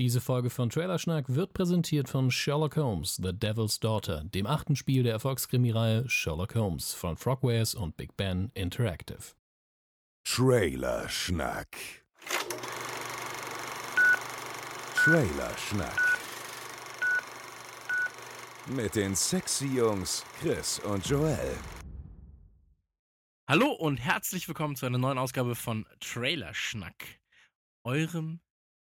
Diese Folge von Trailerschnack wird präsentiert von Sherlock Holmes, The Devil's Daughter, dem achten Spiel der Erfolgskrimireihe Sherlock Holmes von Frogwares und Big Ben Interactive. Trailerschnack. Trailerschnack. Mit den sexy Jungs Chris und Joel. Hallo und herzlich willkommen zu einer neuen Ausgabe von Trailerschnack, eurem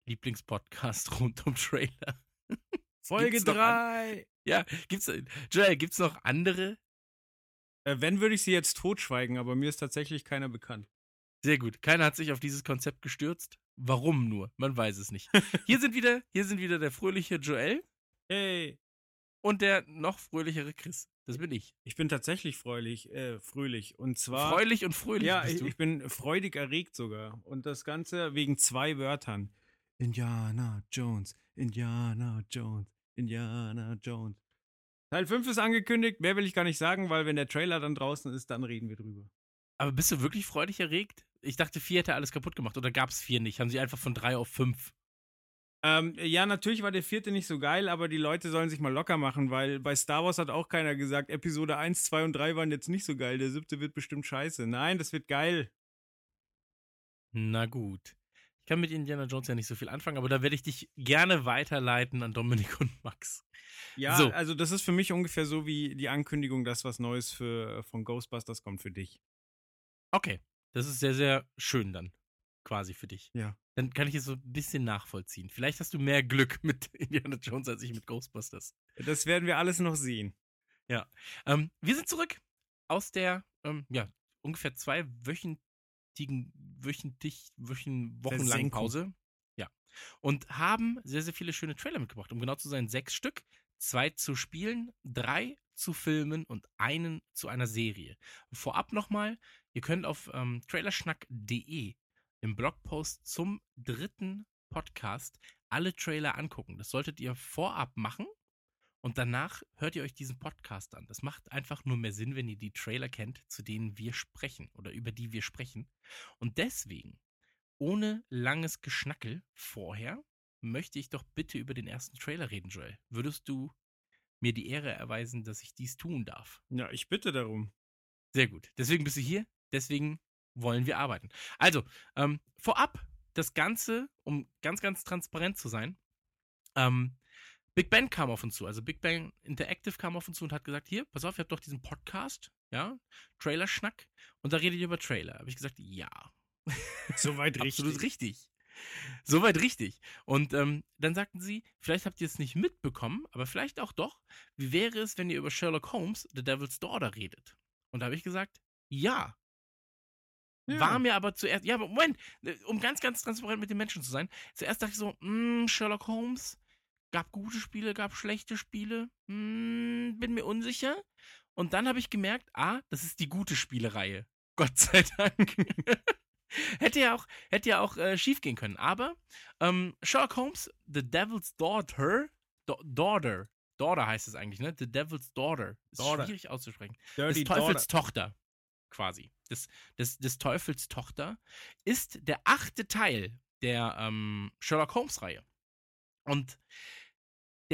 Lieblingspodcast rund um Trailer. Folge 3. Ja, gibt's, Joel, gibt's noch andere? Äh, wenn, würde ich sie jetzt totschweigen, aber mir ist tatsächlich keiner bekannt. Sehr gut. Keiner hat sich auf dieses Konzept gestürzt. Warum nur? Man weiß es nicht. Hier sind wieder, hier sind wieder der fröhliche Joel. Hey. Und der noch fröhlichere Chris. Das bin ich. Ich bin tatsächlich fröhlich, äh, fröhlich. Und zwar. Freulich und fröhlich. Ja, ich, ich, bin freudig erregt sogar. Und das Ganze wegen zwei Wörtern. Indiana Jones, Indiana Jones, Indiana Jones. Teil 5 ist angekündigt, mehr will ich gar nicht sagen, weil wenn der Trailer dann draußen ist, dann reden wir drüber. Aber bist du wirklich freudig erregt? Ich dachte, 4 hätte alles kaputt gemacht oder gab es 4 nicht? Haben sie einfach von 3 auf 5? Ähm, ja, natürlich war der vierte nicht so geil, aber die Leute sollen sich mal locker machen, weil bei Star Wars hat auch keiner gesagt, Episode 1, 2 und 3 waren jetzt nicht so geil, der siebte wird bestimmt scheiße. Nein, das wird geil. Na gut. Ich kann mit Indiana Jones ja nicht so viel anfangen, aber da werde ich dich gerne weiterleiten an Dominik und Max. Ja, so. also das ist für mich ungefähr so wie die Ankündigung, dass was Neues für, von Ghostbusters kommt für dich. Okay, das ist sehr, sehr schön dann quasi für dich. Ja. Dann kann ich es so ein bisschen nachvollziehen. Vielleicht hast du mehr Glück mit Indiana Jones als ich mit Ghostbusters. Das werden wir alles noch sehen. Ja. Ähm, wir sind zurück aus der, ähm, ja, ungefähr zwei Wöchen, wöchentlich, wöchen, wochenlangen Pause. Ja. Und haben sehr, sehr viele schöne Trailer mitgebracht. Um genau zu sein, sechs Stück. Zwei zu spielen, drei zu filmen und einen zu einer Serie. Vorab nochmal, ihr könnt auf ähm, trailerschnack.de im Blogpost zum dritten Podcast alle Trailer angucken. Das solltet ihr vorab machen und danach hört ihr euch diesen Podcast an. Das macht einfach nur mehr Sinn, wenn ihr die Trailer kennt, zu denen wir sprechen oder über die wir sprechen. Und deswegen, ohne langes Geschnackel vorher, möchte ich doch bitte über den ersten Trailer reden, Joel. Würdest du mir die Ehre erweisen, dass ich dies tun darf? Ja, ich bitte darum. Sehr gut. Deswegen bist du hier. Deswegen wollen wir arbeiten. Also, ähm, vorab das Ganze, um ganz, ganz transparent zu sein. Ähm, Big Ben kam auf uns zu, also Big Ben Interactive kam auf uns zu und hat gesagt, hier, pass auf, ihr habt doch diesen Podcast, ja, Trailer-Schnack, und da redet ihr über Trailer. Habe ich gesagt, ja. Soweit richtig. Absolut richtig. Soweit richtig. Und ähm, dann sagten sie, vielleicht habt ihr es nicht mitbekommen, aber vielleicht auch doch, wie wäre es, wenn ihr über Sherlock Holmes, The Devil's Daughter redet? Und da habe ich gesagt, ja. ja. War mir aber zuerst, ja, Moment, um ganz, ganz transparent mit den Menschen zu sein, zuerst dachte ich so, mh, hm, Sherlock Holmes, Gab gute Spiele, gab schlechte Spiele. Hm, bin mir unsicher. Und dann habe ich gemerkt, ah, das ist die gute Spielereihe. Gott sei Dank. hätte ja auch, hätte ja auch äh, schief gehen können. Aber ähm, Sherlock Holmes, The Devil's Daughter, Do Daughter, Daughter heißt es eigentlich, ne? The Devil's Daughter. Ist daughter. schwierig auszusprechen. Dirty des Teufels daughter. Tochter, quasi. Des, des, des Teufels Tochter ist der achte Teil der ähm, Sherlock Holmes-Reihe. Und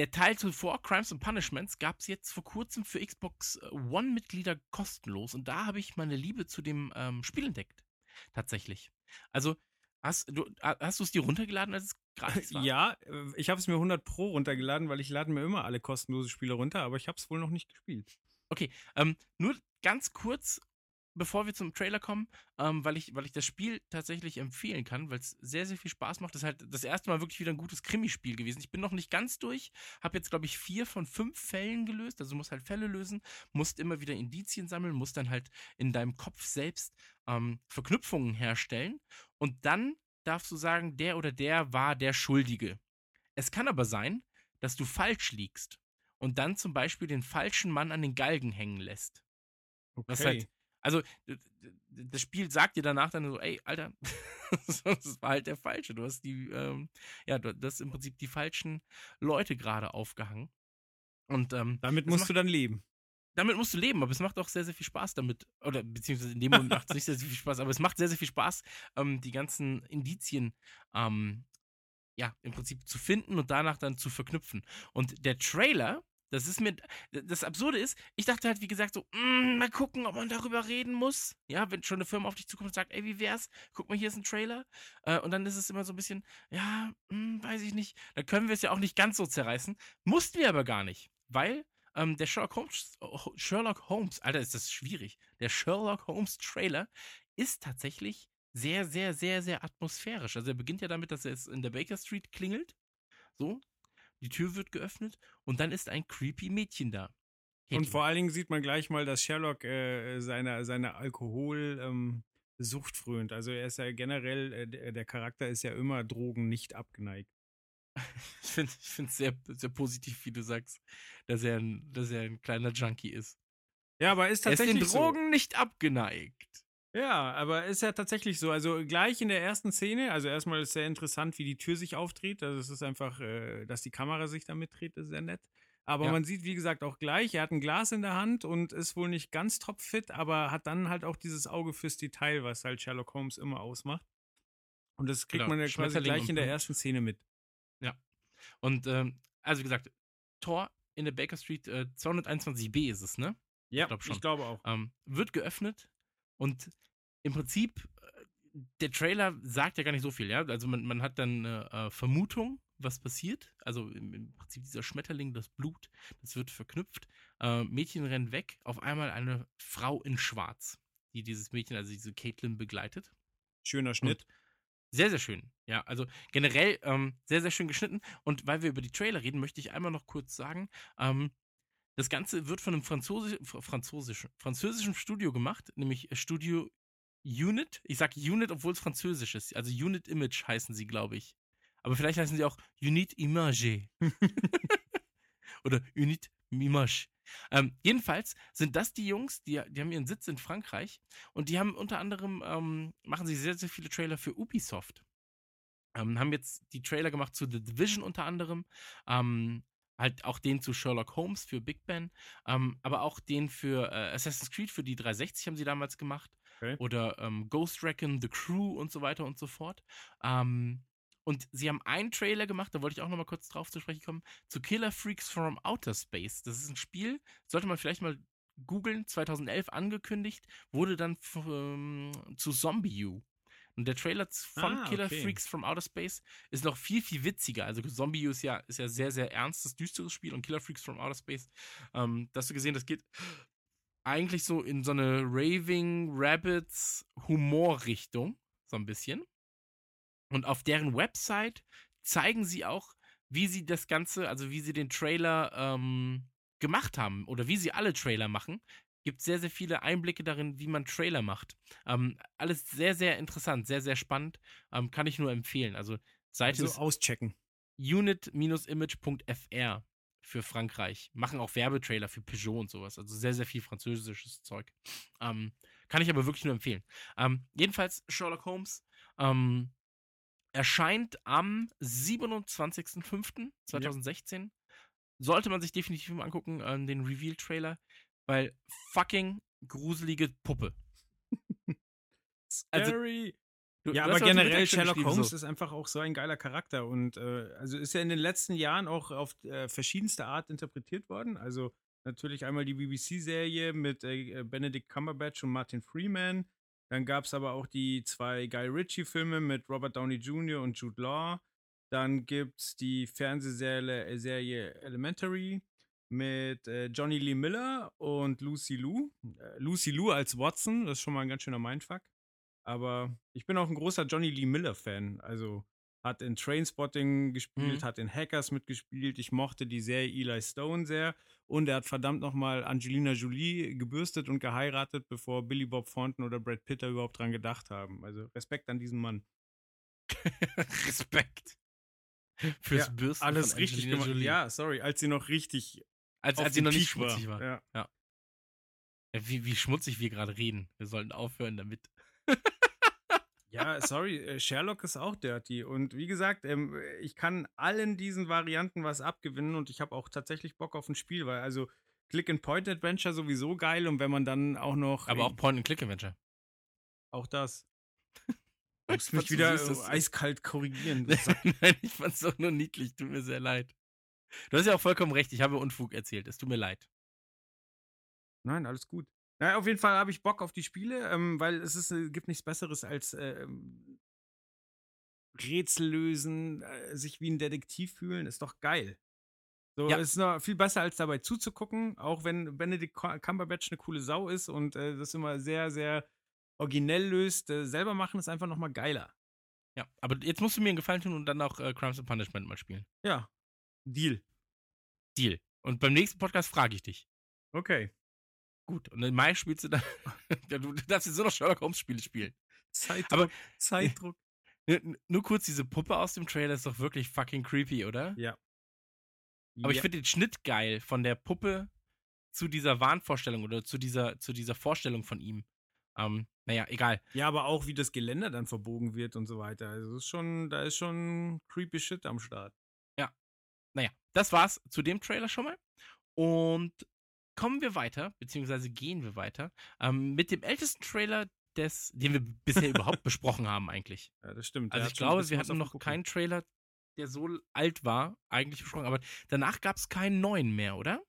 der Teil zuvor, Crimes and Punishments, gab es jetzt vor kurzem für Xbox äh, One-Mitglieder kostenlos. Und da habe ich meine Liebe zu dem ähm, Spiel entdeckt. Tatsächlich. Also, hast du hast es dir runtergeladen, als es gratis war? Ja, äh, ich habe es mir 100 Pro runtergeladen, weil ich lade mir immer alle kostenlose Spiele runter, aber ich habe es wohl noch nicht gespielt. Okay, ähm, nur ganz kurz, bevor wir zum Trailer kommen, ähm, weil, ich, weil ich das Spiel tatsächlich empfehlen kann, weil es sehr, sehr viel Spaß macht. Das ist halt das erste Mal wirklich wieder ein gutes Krimispiel gewesen. Ich bin noch nicht ganz durch, habe jetzt, glaube ich, vier von fünf Fällen gelöst. Also du musst halt Fälle lösen, musst immer wieder Indizien sammeln, musst dann halt in deinem Kopf selbst ähm, Verknüpfungen herstellen. Und dann darfst du sagen, der oder der war der Schuldige. Es kann aber sein, dass du falsch liegst und dann zum Beispiel den falschen Mann an den Galgen hängen lässt. Okay. Was halt also, das Spiel sagt dir danach dann so, ey, Alter, das war halt der Falsche. Du hast die, ähm, ja, du hast im Prinzip die falschen Leute gerade aufgehangen. Und ähm, damit musst macht, du dann leben. Damit musst du leben, aber es macht auch sehr, sehr viel Spaß damit. Oder beziehungsweise in dem Moment macht es nicht sehr, sehr viel Spaß, aber es macht sehr, sehr viel Spaß, ähm, die ganzen Indizien ähm, ja, im Prinzip zu finden und danach dann zu verknüpfen. Und der Trailer, das ist mir, das Absurde ist, ich dachte halt, wie gesagt, so, mm, mal gucken, ob man darüber reden muss. Ja, wenn schon eine Firma auf dich zukommt und sagt, ey, wie wär's? Guck mal, hier ist ein Trailer. Äh, und dann ist es immer so ein bisschen, ja, mh, weiß ich nicht. Dann können wir es ja auch nicht ganz so zerreißen. Mussten wir aber gar nicht, weil ähm, der Sherlock Holmes, Sherlock Holmes, Alter, ist das schwierig. Der Sherlock Holmes Trailer ist tatsächlich sehr, sehr, sehr, sehr atmosphärisch. Also er beginnt ja damit, dass er es in der Baker Street klingelt. So. Die Tür wird geöffnet und dann ist ein creepy Mädchen da. Und vor allen Dingen sieht man gleich mal, dass Sherlock äh, seiner seine Alkoholsucht ähm, frönt. Also er ist ja generell, äh, der Charakter ist ja immer Drogen nicht abgeneigt. Ich finde es sehr, sehr positiv, wie du sagst, dass er, ein, dass er ein kleiner Junkie ist. Ja, aber ist tatsächlich. Er ist den Drogen so. nicht abgeneigt. Ja, aber ist ja tatsächlich so. Also gleich in der ersten Szene, also erstmal ist sehr interessant, wie die Tür sich aufdreht. Also es ist einfach, äh, dass die Kamera sich da mitdreht, ist sehr nett. Aber ja. man sieht, wie gesagt, auch gleich, er hat ein Glas in der Hand und ist wohl nicht ganz topfit, aber hat dann halt auch dieses Auge fürs Detail, was halt Sherlock Holmes immer ausmacht. Und das kriegt genau. man ja quasi gleich in der ersten Szene mit. Ja. Und ähm, also wie gesagt, Tor in der Baker Street äh, 221b ist es, ne? Ja, ich, glaub schon. ich glaube auch. Ähm, wird geöffnet und im Prinzip, äh, der Trailer sagt ja gar nicht so viel, ja. Also man, man hat dann eine äh, Vermutung, was passiert. Also im, im, Prinzip dieser Schmetterling, das Blut, das wird verknüpft. Äh, Mädchen rennt weg, auf einmal eine Frau in Schwarz, die dieses Mädchen, also diese Caitlin, begleitet. Schöner Schnitt. Und sehr, sehr schön. Ja, also generell ähm, sehr, sehr schön geschnitten. Und weil wir über die Trailer reden, möchte ich einmal noch kurz sagen, ähm, das Ganze wird von einem Franzose, französischen, französischen Studio gemacht, nämlich Studio Unit. Ich sage Unit, obwohl es französisch ist. Also Unit Image heißen sie, glaube ich. Aber vielleicht heißen sie auch Unit Image. Oder Unit Image. Ähm, jedenfalls sind das die Jungs, die, die haben ihren Sitz in Frankreich und die haben unter anderem, ähm, machen sie sehr, sehr viele Trailer für Ubisoft. Ähm, haben jetzt die Trailer gemacht zu The Division unter anderem, ähm, halt auch den zu Sherlock Holmes für Big Ben, ähm, aber auch den für äh, Assassin's Creed für die 360 haben sie damals gemacht. Okay. Oder ähm, Ghost Recon, The Crew und so weiter und so fort. Ähm, und sie haben einen Trailer gemacht, da wollte ich auch nochmal kurz drauf zu sprechen kommen, zu Killer Freaks from Outer Space. Das ist ein Spiel, sollte man vielleicht mal googeln, 2011 angekündigt, wurde dann ähm, zu Zombie U. Und der Trailer von ah, Killer okay. Freaks from Outer Space ist noch viel, viel witziger. Also Zombie U ist ja, ist ja sehr, sehr ernstes, düsteres Spiel und Killer Freaks from Outer Space, ähm, das hast du gesehen, das geht eigentlich so in so eine Raving Rabbits Humor-Richtung, so ein bisschen. Und auf deren Website zeigen sie auch, wie sie das Ganze, also wie sie den Trailer ähm, gemacht haben oder wie sie alle Trailer machen. Gibt sehr, sehr viele Einblicke darin, wie man Trailer macht. Ähm, alles sehr, sehr interessant, sehr, sehr spannend. Ähm, kann ich nur empfehlen. Also Seite also auschecken. unit-image.fr für Frankreich. Machen auch Werbetrailer für Peugeot und sowas. Also sehr, sehr viel französisches Zeug. Ähm, kann ich aber wirklich nur empfehlen. Ähm, jedenfalls Sherlock Holmes. Ähm, Erscheint am 27.05.2016. Ja. Sollte man sich definitiv mal angucken, äh, den Reveal-Trailer, weil fucking gruselige Puppe. Also, Scary. Also, ja, aber generell Sherlock Holmes so. ist einfach auch so ein geiler Charakter und äh, also ist ja in den letzten Jahren auch auf äh, verschiedenste Art interpretiert worden. Also natürlich einmal die BBC-Serie mit äh, Benedict Cumberbatch und Martin Freeman, dann gab es aber auch die zwei Guy Ritchie-Filme mit Robert Downey Jr. und Jude Law. Dann gibt es die Fernsehserie äh, Serie Elementary mit äh, Johnny Lee Miller und Lucy Liu. Äh, Lucy Liu als Watson, das ist schon mal ein ganz schöner Mindfuck. Aber ich bin auch ein großer Johnny Lee Miller-Fan. Also hat in Trainspotting gespielt, mhm. hat in Hackers mitgespielt. Ich mochte die Serie Eli Stone sehr. Und er hat verdammt nochmal Angelina Jolie gebürstet und geheiratet, bevor Billy Bob Thornton oder Brad Pitt da überhaupt dran gedacht haben. Also Respekt an diesen Mann. Respekt. Fürs ja, Bürsten. Alles richtig gemacht. Jolie. Ja, sorry, als sie noch richtig. Als, als sie noch nicht schmutzig war. war. Ja. ja. Wie, wie schmutzig wir gerade reden. Wir sollten aufhören damit. Ja, sorry, äh, Sherlock ist auch dirty. Und wie gesagt, ähm, ich kann allen diesen Varianten was abgewinnen und ich habe auch tatsächlich Bock auf ein Spiel, weil also Click-and-Point-Adventure sowieso geil und wenn man dann auch noch. Aber auch Point-and-Click-Adventure. Auch das. Du musst Ich mich so wieder süß, äh, eiskalt korrigieren. Nein, ich fand's doch nur niedlich. Tut mir sehr leid. Du hast ja auch vollkommen recht. Ich habe Unfug erzählt. Es tut mir leid. Nein, alles gut. Na, auf jeden Fall habe ich Bock auf die Spiele, ähm, weil es ist, äh, gibt nichts Besseres als ähm, Rätsel lösen, äh, sich wie ein Detektiv fühlen, ist doch geil. So, Ja. ist noch viel besser als dabei zuzugucken, auch wenn Benedict Cumberbatch eine coole Sau ist und äh, das immer sehr, sehr originell löst. Äh, selber machen ist einfach nochmal geiler. Ja, aber jetzt musst du mir einen Gefallen tun und dann auch äh, Crimes and Punishment mal spielen. Ja, Deal. Deal. Und beim nächsten Podcast frage ich dich. Okay. Gut. Und im Mai spielst du dann. du darfst jetzt nur noch Sherlock Holmes Spiele spielen. Zeitdruck. Aber- Zeitdruck. Nur, kurz, diese Puppe aus dem Trailer ist doch wirklich fucking creepy, oder? Ja. Aber ich Ja. finde den Schnitt geil von der Puppe zu dieser Wahnvorstellung oder zu dieser, zu dieser Vorstellung von ihm. Ähm, naja, egal. Ja, aber auch wie das Geländer dann verbogen wird und so weiter. Also es ist schon, da ist schon creepy Shit am Start. Das war's zu dem Trailer schon mal. Und kommen wir weiter, beziehungsweise gehen wir weiter, ähm, mit dem ältesten Trailer, des, den wir bisher überhaupt besprochen haben, eigentlich. Ja, das stimmt. Also ich glaube, wir hatten noch keinen Trailer, der so alt war, eigentlich besprochen, aber danach gab es keinen neuen mehr, oder?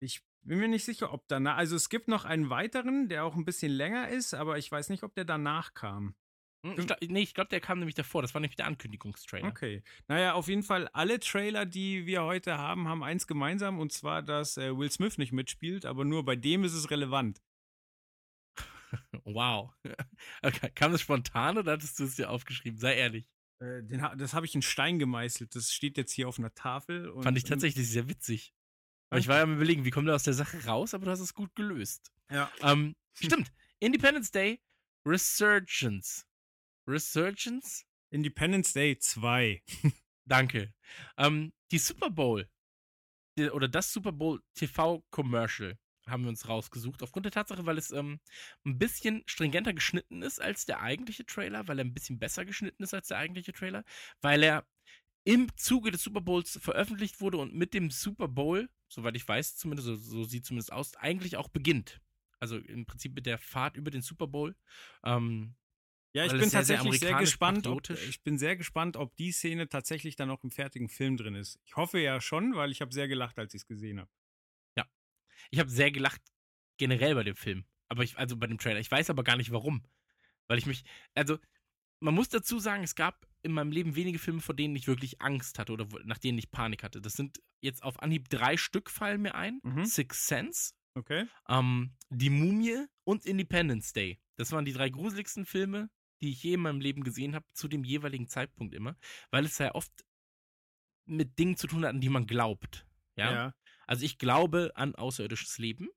Ich bin mir nicht sicher, ob danach. Also es gibt noch einen weiteren, der auch ein bisschen länger ist, aber ich weiß nicht, ob der danach kam. Hm, Ich glaub, nee, ich glaube, der kam nämlich davor. Das war nämlich der Ankündigungstrailer. Okay. Naja, auf jeden Fall, alle Trailer, die wir heute haben, haben eins gemeinsam und zwar, dass äh, Will Smith nicht mitspielt, aber nur bei dem ist es relevant. Wow. Okay, Kam das spontan oder hattest du es dir aufgeschrieben? Sei ehrlich. Äh, den, das habe ich in Stein gemeißelt. Das steht jetzt hier auf einer Tafel. Und, Fand ich tatsächlich sehr witzig. Aber ich war ja am überlegen, wie kommt er aus der Sache raus, aber du hast es gut gelöst. Ja. Ähm, stimmt. Independence Day Resurgence. Resurgence? Independence Day 2. Danke. Ähm, die Super Bowl die, oder das Super Bowl TV-Commercial haben wir uns rausgesucht. Aufgrund der Tatsache, weil es ähm, ein bisschen stringenter geschnitten ist als der eigentliche Trailer, weil er ein bisschen besser geschnitten ist als der eigentliche Trailer, weil er im Zuge des Super Bowls veröffentlicht wurde und mit dem Super Bowl, soweit ich weiß, zumindest, so, so sieht zumindest aus, eigentlich auch beginnt. Also im Prinzip mit der Fahrt über den Super Bowl. Ähm, Ja, ich bin sehr, sehr tatsächlich sehr, amerikanisch gespannt. Ob, ich bin sehr gespannt, ob die Szene tatsächlich dann auch im fertigen Film drin ist. Ich hoffe ja schon, weil ich habe sehr gelacht, als ich es gesehen habe. Ich habe sehr gelacht generell bei dem Film. Aber ich, also bei dem Trailer. Ich weiß aber gar nicht warum. Weil ich mich, also, man muss dazu sagen, es gab in meinem Leben wenige Filme, vor denen ich wirklich Angst hatte oder nach denen ich Panik hatte. Das sind jetzt auf Anhieb drei Stück fallen mir ein. Mhm. Six Sense, Okay? ähm, Die Mumie und Independence Day. Das waren die drei gruseligsten Filme, die ich je in meinem Leben gesehen habe, zu dem jeweiligen Zeitpunkt immer. Weil es ja oft mit Dingen zu tun hat, an die man glaubt. ja? Also ich glaube an außerirdisches Leben.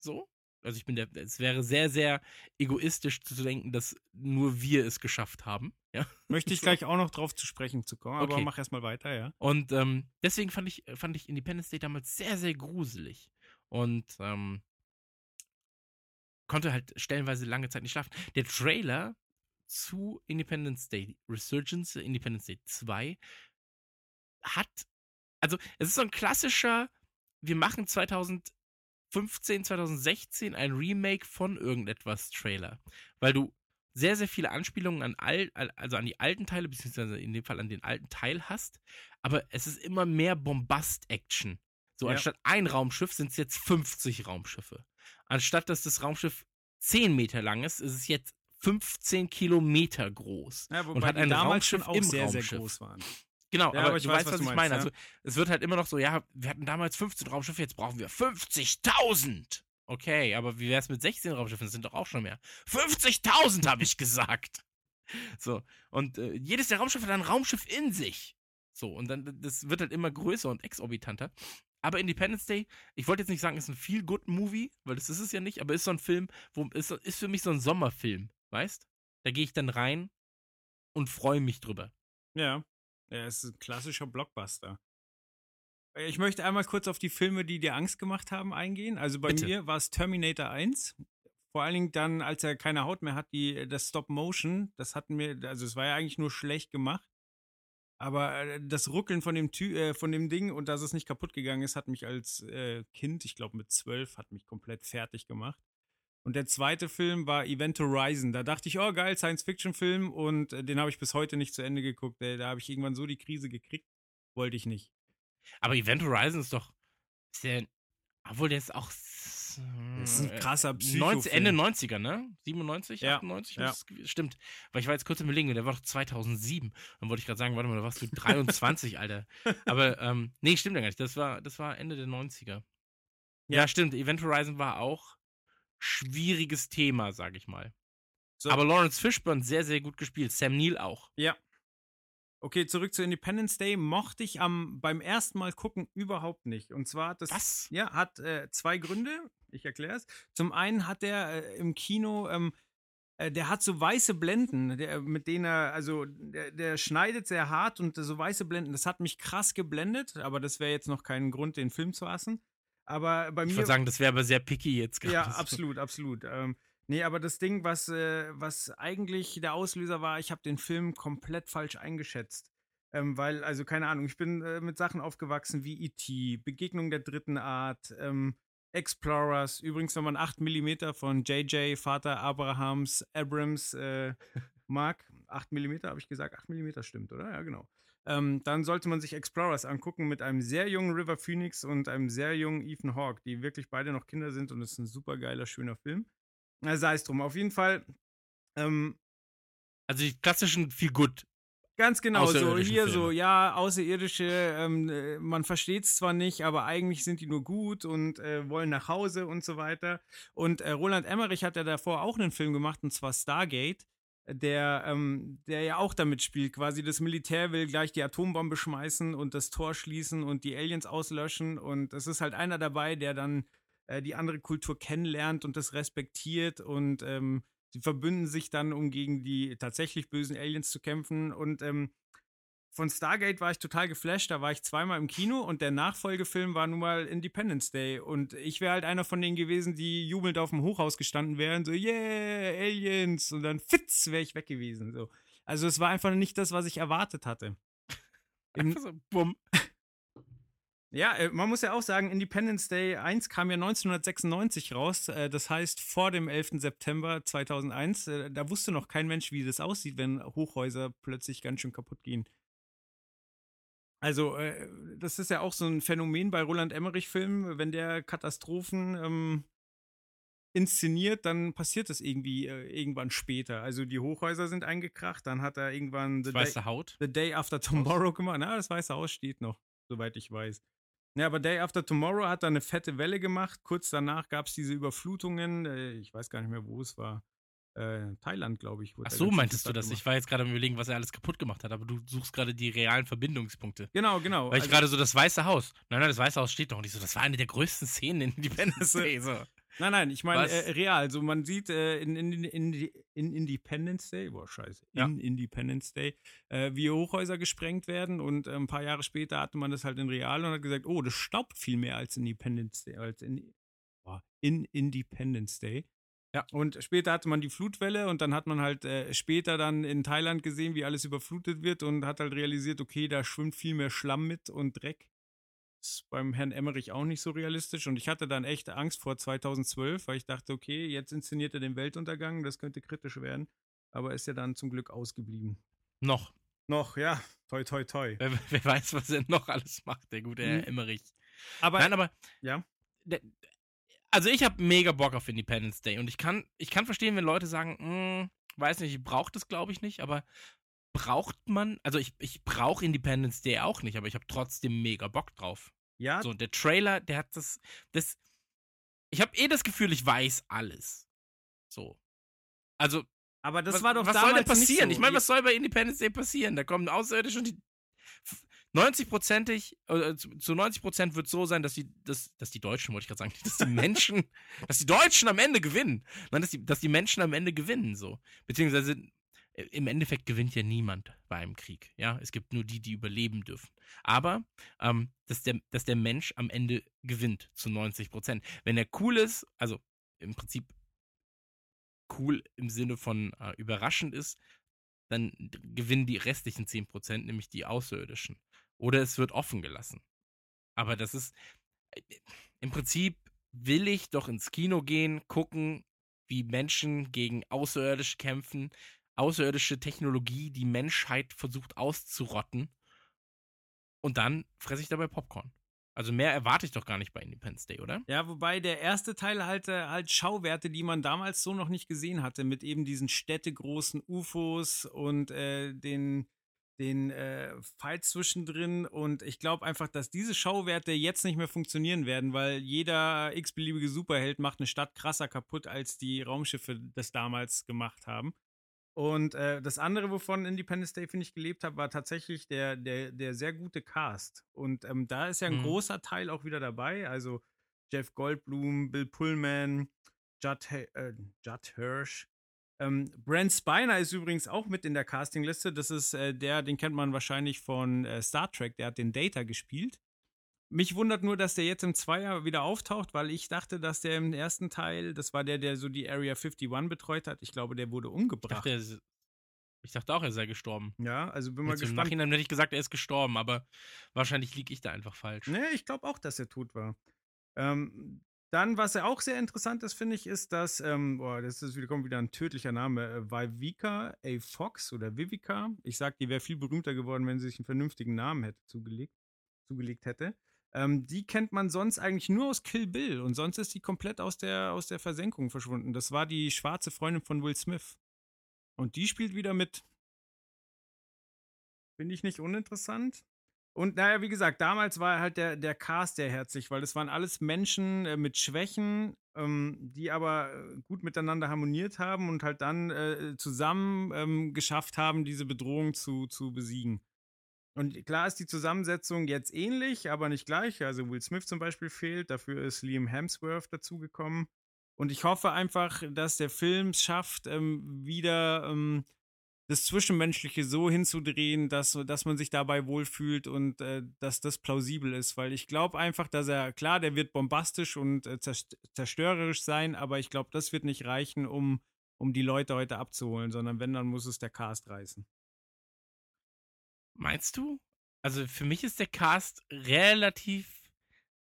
So. Also ich bin der, es wäre sehr, sehr egoistisch zu denken, dass nur wir es geschafft haben. Ja. Möchte ich So. gleich auch noch drauf zu sprechen zu kommen, aber Okay. mach erstmal weiter, ja. Und ähm, deswegen fand ich, fand ich Independence Day damals sehr, sehr gruselig. Und ähm, konnte halt stellenweise lange Zeit nicht schlafen. Der Trailer zu Independence Day Resurgence, Independence Day 2, hat, also es ist so ein klassischer, wir machen 2015, 2016 ein Remake von irgendetwas Trailer, weil du sehr, sehr viele Anspielungen an all, also an die alten Teile, beziehungsweise in dem Fall an den alten Teil hast, aber es ist immer mehr Bombast-Action. So, Ja. anstatt ein Raumschiff sind es jetzt 50 Raumschiffe. Anstatt dass das Raumschiff 10 Meter lang ist, ist es jetzt 15 Kilometer groß. ja und wobei hat die ein damals schon Raumschiff auch im sehr, sehr Raumschiff. groß waren. Genau, Ja, aber, aber ich du weiß, weißt, was was, ich meinst, meine. ja. Also, es wird halt immer noch so, ja, wir hatten damals 15 Raumschiffe, jetzt brauchen wir 50.000. Okay, aber wie wär's mit 16 Raumschiffen? Das sind doch auch schon mehr. 50.000 habe ich gesagt. So, und äh, jedes der Raumschiffe hat ein Raumschiff in sich. So, und dann, das wird halt immer größer und exorbitanter. Aber Independence Day, ich wollte jetzt nicht sagen, ist ein Feel-Good-Movie, weil das ist es ja nicht, aber ist so ein Film, wo, ist, ist für mich so ein Sommerfilm, weißt? Da gehe ich dann rein und freue mich drüber. Ja. Es ist ein klassischer Blockbuster. Äh, Ich möchte einmal kurz auf die Filme, die dir Angst gemacht haben, eingehen. Also bei Bitte. mir war es Terminator 1. Vor allen Dingen dann, als er keine Haut mehr hat, die, das Stop Motion, das hatten mir, also es war ja eigentlich nur schlecht gemacht. Aber äh, das Ruckeln von dem, Tü äh, von dem Ding und dass es nicht kaputt gegangen ist, hat mich als äh, Kind, ich glaube mit zwölf, hat mich komplett fertig gemacht. Und der zweite Film war Event Horizon. Da dachte ich, oh geil, Science-Fiction-Film und äh, den habe ich bis heute nicht zu Ende geguckt. Ey. Da habe ich irgendwann so die Krise gekriegt. Wollte ich nicht. Aber Event Horizon ist doch. Der, obwohl der ist auch. Das ist ein krasser 90, Psycho Ende 90er, ne? 97, Ja, 98? ja. Stimmt. Weil ich war jetzt kurz im Überlegen, der war doch 2007. Dann wollte ich gerade sagen, warte mal, da warst du 23, Alter. Aber, ähm, nee, stimmt ja gar nicht. Das war, das war Ende der 90er. Ja, Ja. stimmt. Event Horizon war auch schwieriges Thema, sag ich mal. So. Aber Lawrence Fishburne sehr, sehr gut gespielt. Sam Neill auch. Ja. Okay, zurück zu Independence Day. Mochte ich am, beim ersten Mal gucken überhaupt nicht. Und zwar hat das. Was? Ja, hat äh, zwei Gründe. Ich erkläre es. Zum einen hat der äh, im Kino. Ähm, äh, der hat so weiße Blenden, der, mit denen er, also der, der schneidet sehr hart und so weiße Blenden, das hat mich krass geblendet, aber das wäre jetzt noch kein Grund, den Film zu hassen. Aber bei Ich mir. würde sagen, das wäre aber sehr picky jetzt gerade. Ja, so. absolut, absolut. Ähm, nee, aber das Ding, was, äh, was eigentlich der Auslöser war, ich habe den Film komplett falsch eingeschätzt. Ähm, weil, also keine Ahnung, ich bin äh, mit Sachen aufgewachsen wie E.T., Begegnung der dritten Art, ähm, Explorers, übrigens, wenn man 8 mm von JJ, Vater Abrahams, Abrams äh, mag, 8 mm, habe ich gesagt, 8 mm stimmt, oder? Ja, genau. Ähm, dann sollte man sich Explorers angucken mit einem sehr jungen River Phoenix und einem sehr jungen Ethan Hawke, die wirklich beide noch Kinder sind und es ist ein super geiler, schöner Film. Na, sei es drum. Auf jeden Fall, ähm, Also die klassischen viel gut. Ganz genau, so hier so, Filme. ja, Außerirdische, ähm, äh, man versteht es zwar nicht, aber eigentlich sind die nur gut und äh, wollen nach Hause und so weiter. Und äh, Roland Emmerich hat ja davor auch einen Film gemacht, und zwar Stargate, der, ähm, der ja auch damit spielt, quasi das Militär will gleich die Atombombe schmeißen und das Tor schließen und die Aliens auslöschen. Und es ist halt einer dabei, der dann äh, die andere Kultur kennenlernt und das respektiert und ähm, Sie verbünden sich dann, um gegen die tatsächlich bösen Aliens zu kämpfen. Und ähm, von Stargate war ich total geflasht. Da war ich zweimal im Kino und der Nachfolgefilm war nun mal Independence Day. Und ich wäre halt einer von denen gewesen, die jubelnd auf dem Hochhaus gestanden wären. So, yeah, Aliens. Und dann fitz wäre ich weg gewesen. So. Also es war einfach nicht das, was ich erwartet hatte. Im, so, bumm. ja, äh, man muss ja auch sagen, Independence Day 1 kam ja 1996 raus. Äh, das heißt vor dem 11. September 2001. Äh, da wusste noch kein Mensch, wie das aussieht, wenn Hochhäuser plötzlich ganz schön kaputt gehen. Also, äh, das ist ja auch so ein Phänomen bei Roland Emmerich-Filmen. Wenn der Katastrophen ähm, inszeniert, dann passiert das irgendwie äh, irgendwann später. Also, die Hochhäuser sind eingekracht, dann hat er irgendwann The Das Day- weiße Haut. The Day After Tomorrow gemacht. Na, das Weiße Haus steht noch, soweit ich weiß. Ja, aber Day After Tomorrow hat da eine fette Welle gemacht. Kurz danach gab es diese Überflutungen. Äh, ich weiß gar nicht mehr, wo es war. Äh, Thailand, glaube ich. Ach so, meintest du das? gemacht. Ich war jetzt gerade am überlegen, was er alles kaputt gemacht hat, aber du suchst gerade die realen Verbindungspunkte. Genau, genau. Weil ich Also- gerade so das Weiße Haus. Nein, nein, das Weiße Haus steht doch nicht so. Das war eine der größten Szenen in Independence Day. So. Nein, nein, ich meine äh, real. So, man sieht äh, in, in, in, in Independence Day, boah, scheiße, Ja. in Independence Day, äh, wie Hochhäuser gesprengt werden und äh, ein paar Jahre später hatte man das halt in real und hat gesagt, oh, das staubt viel mehr als Independence Day, als in, boah, in Independence Day. Ja. Und später hatte man die Flutwelle und dann hat man halt äh, später dann in Thailand gesehen, wie alles überflutet wird und hat halt realisiert, okay, da schwimmt viel mehr Schlamm mit und Dreck ist beim Herrn Emmerich auch nicht so realistisch. Und ich hatte dann echt Angst vor 2012, weil ich dachte, okay, jetzt inszeniert er den Weltuntergang, das könnte kritisch werden. Aber ist ja dann zum Glück ausgeblieben. Noch. Noch, ja, toi, toi, toi. Wer, wer weiß, was er noch alles macht, der gute Herr Mhm. Emmerich. Aber, Nein, aber ja, der, also ich habe mega Bock auf Independence Day und ich kann, ich kann verstehen, wenn Leute sagen, "Mm, weiß nicht, ich brauche das glaube ich nicht, aber braucht man, also ich, ich brauche Independence Day auch nicht, aber ich habe trotzdem mega Bock drauf. ja, So, der Trailer, der hat das, das, ich habe eh das Gefühl, ich weiß alles. So. Also, aber das was, war doch was soll denn passieren? Nicht Ich so. meine, was soll bei Independence Day passieren? Da kommen Außerirdische und die 90-prozentig, äh, zu zu 90 Prozent wird so sein, dass die, dass, dass die Deutschen, wollte ich gerade sagen, dass die Menschen, dass die Deutschen am Ende gewinnen. Nein, dass die, dass die Menschen am Ende gewinnen, so. Beziehungsweise, äh, im Endeffekt gewinnt ja niemand bei einem Krieg, ja. Es gibt nur die, die überleben dürfen. Aber, ähm, dass der, dass der Mensch am Ende gewinnt, zu 90 Prozent. Wenn er cool ist, also im Prinzip cool im Sinne von äh, überraschend ist, dann gewinnen die restlichen 10%, nämlich die Außerirdischen. Oder es wird offen gelassen. Aber das ist, äh, im Prinzip will ich doch ins Kino gehen, gucken, wie Menschen gegen Außerirdische kämpfen, außerirdische Technologie die Menschheit versucht auszurotten. Und dann fresse ich dabei Popcorn. Also mehr erwarte ich doch gar nicht bei Independence Day, oder? Ja, wobei der erste Teil halt, äh, halt Schauwerte, die man damals so noch nicht gesehen hatte, mit eben diesen städtegroßen UFOs und äh, den, den äh, Fight zwischendrin. Und ich glaube einfach, dass diese Schauwerte jetzt nicht mehr funktionieren werden, weil jeder x-beliebige Superheld macht eine Stadt krasser kaputt, als die Raumschiffe das damals gemacht haben. Und äh, das andere, wovon Independence Day, finde ich, gelebt hat, war tatsächlich der, der, der sehr gute Cast. Und ähm, da ist ja ein Mhm. großer Teil auch wieder dabei. Also Jeff Goldblum, Bill Pullman, Judd, äh, Judd Hirsch. Ähm, Brent Spiner ist übrigens auch mit in der Castingliste. Das ist äh, der, den kennt man wahrscheinlich von äh, Star Trek. Der hat den Data gespielt. Mich wundert nur, dass der jetzt im Zweier wieder auftaucht, weil ich dachte, dass der im ersten Teil, das war der, der so die Area 51 betreut hat. Ich glaube, der wurde Ich umgebracht. dachte, er ist- ich dachte auch, er sei gestorben. Ja, also bin mal Jetzt Im gespannt. Nachhinein hätte ich gesagt, er ist gestorben, aber wahrscheinlich liege ich da einfach falsch. Nee, ich glaube auch, dass er tot war. Ähm, dann, was ja auch sehr interessant ist, finde ich, ist, dass, ähm, boah, das ist wieder, kommt wieder ein tödlicher Name, äh, Vivica A. Fox oder Vivica. Ich sag, die wäre viel berühmter geworden, wenn sie sich einen vernünftigen Namen hätte zugelegt, zugelegt hätte. Ähm, die kennt man sonst eigentlich nur aus Kill Bill und sonst ist die komplett aus der, aus der Versenkung verschwunden. Das war die schwarze Freundin von Will Smith. Und die spielt wieder mit. Finde ich nicht uninteressant. Und naja, wie gesagt, damals war halt der, der Cast sehr herzlich, weil das waren alles Menschen äh, mit Schwächen, ähm, die aber äh, gut miteinander harmoniert haben und halt dann äh, zusammen ähm, geschafft haben, diese Bedrohung zu, zu besiegen. Und klar ist die Zusammensetzung jetzt ähnlich, aber nicht gleich. Also Will Smith zum Beispiel fehlt, dafür ist Liam Hemsworth dazugekommen. Und ich hoffe einfach, dass der Film es schafft, ähm, wieder ähm, das Zwischenmenschliche so hinzudrehen, dass, dass man sich dabei wohlfühlt und äh, dass das plausibel ist. Weil ich glaube einfach, dass er, klar, der wird bombastisch und äh, zerst- zerstörerisch sein, aber ich glaube, das wird nicht reichen, um, um die Leute heute abzuholen, sondern wenn, dann muss es der Cast reißen. Meinst du? Also für mich ist der Cast relativ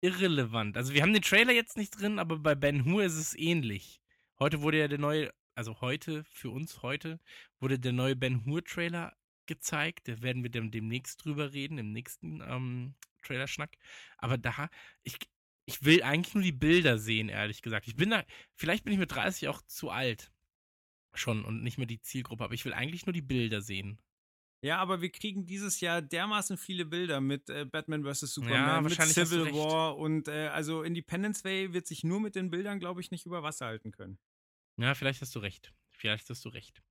irrelevant. Also wir haben den Trailer jetzt nicht drin, aber bei Ben Hur ist es ähnlich. Heute wurde ja der neue, also heute, für uns heute, wurde der neue Ben Hur Trailer gezeigt. Da werden wir dann demnächst drüber reden, im nächsten ähm, Trailerschnack. Aber da, ich, ich will eigentlich nur die Bilder sehen, ehrlich gesagt. Ich bin da, vielleicht bin ich mit 30 auch zu alt. Schon und nicht mehr die Zielgruppe, aber ich will eigentlich nur die Bilder sehen. Ja, aber wir kriegen dieses Jahr dermaßen viele Bilder mit äh, Batman vs. Superman, Ja, mit Civil. War und äh, also Independence Day wird sich nur mit den Bildern, glaube ich, nicht über Wasser halten können. Ja, vielleicht hast du recht. Vielleicht hast du recht.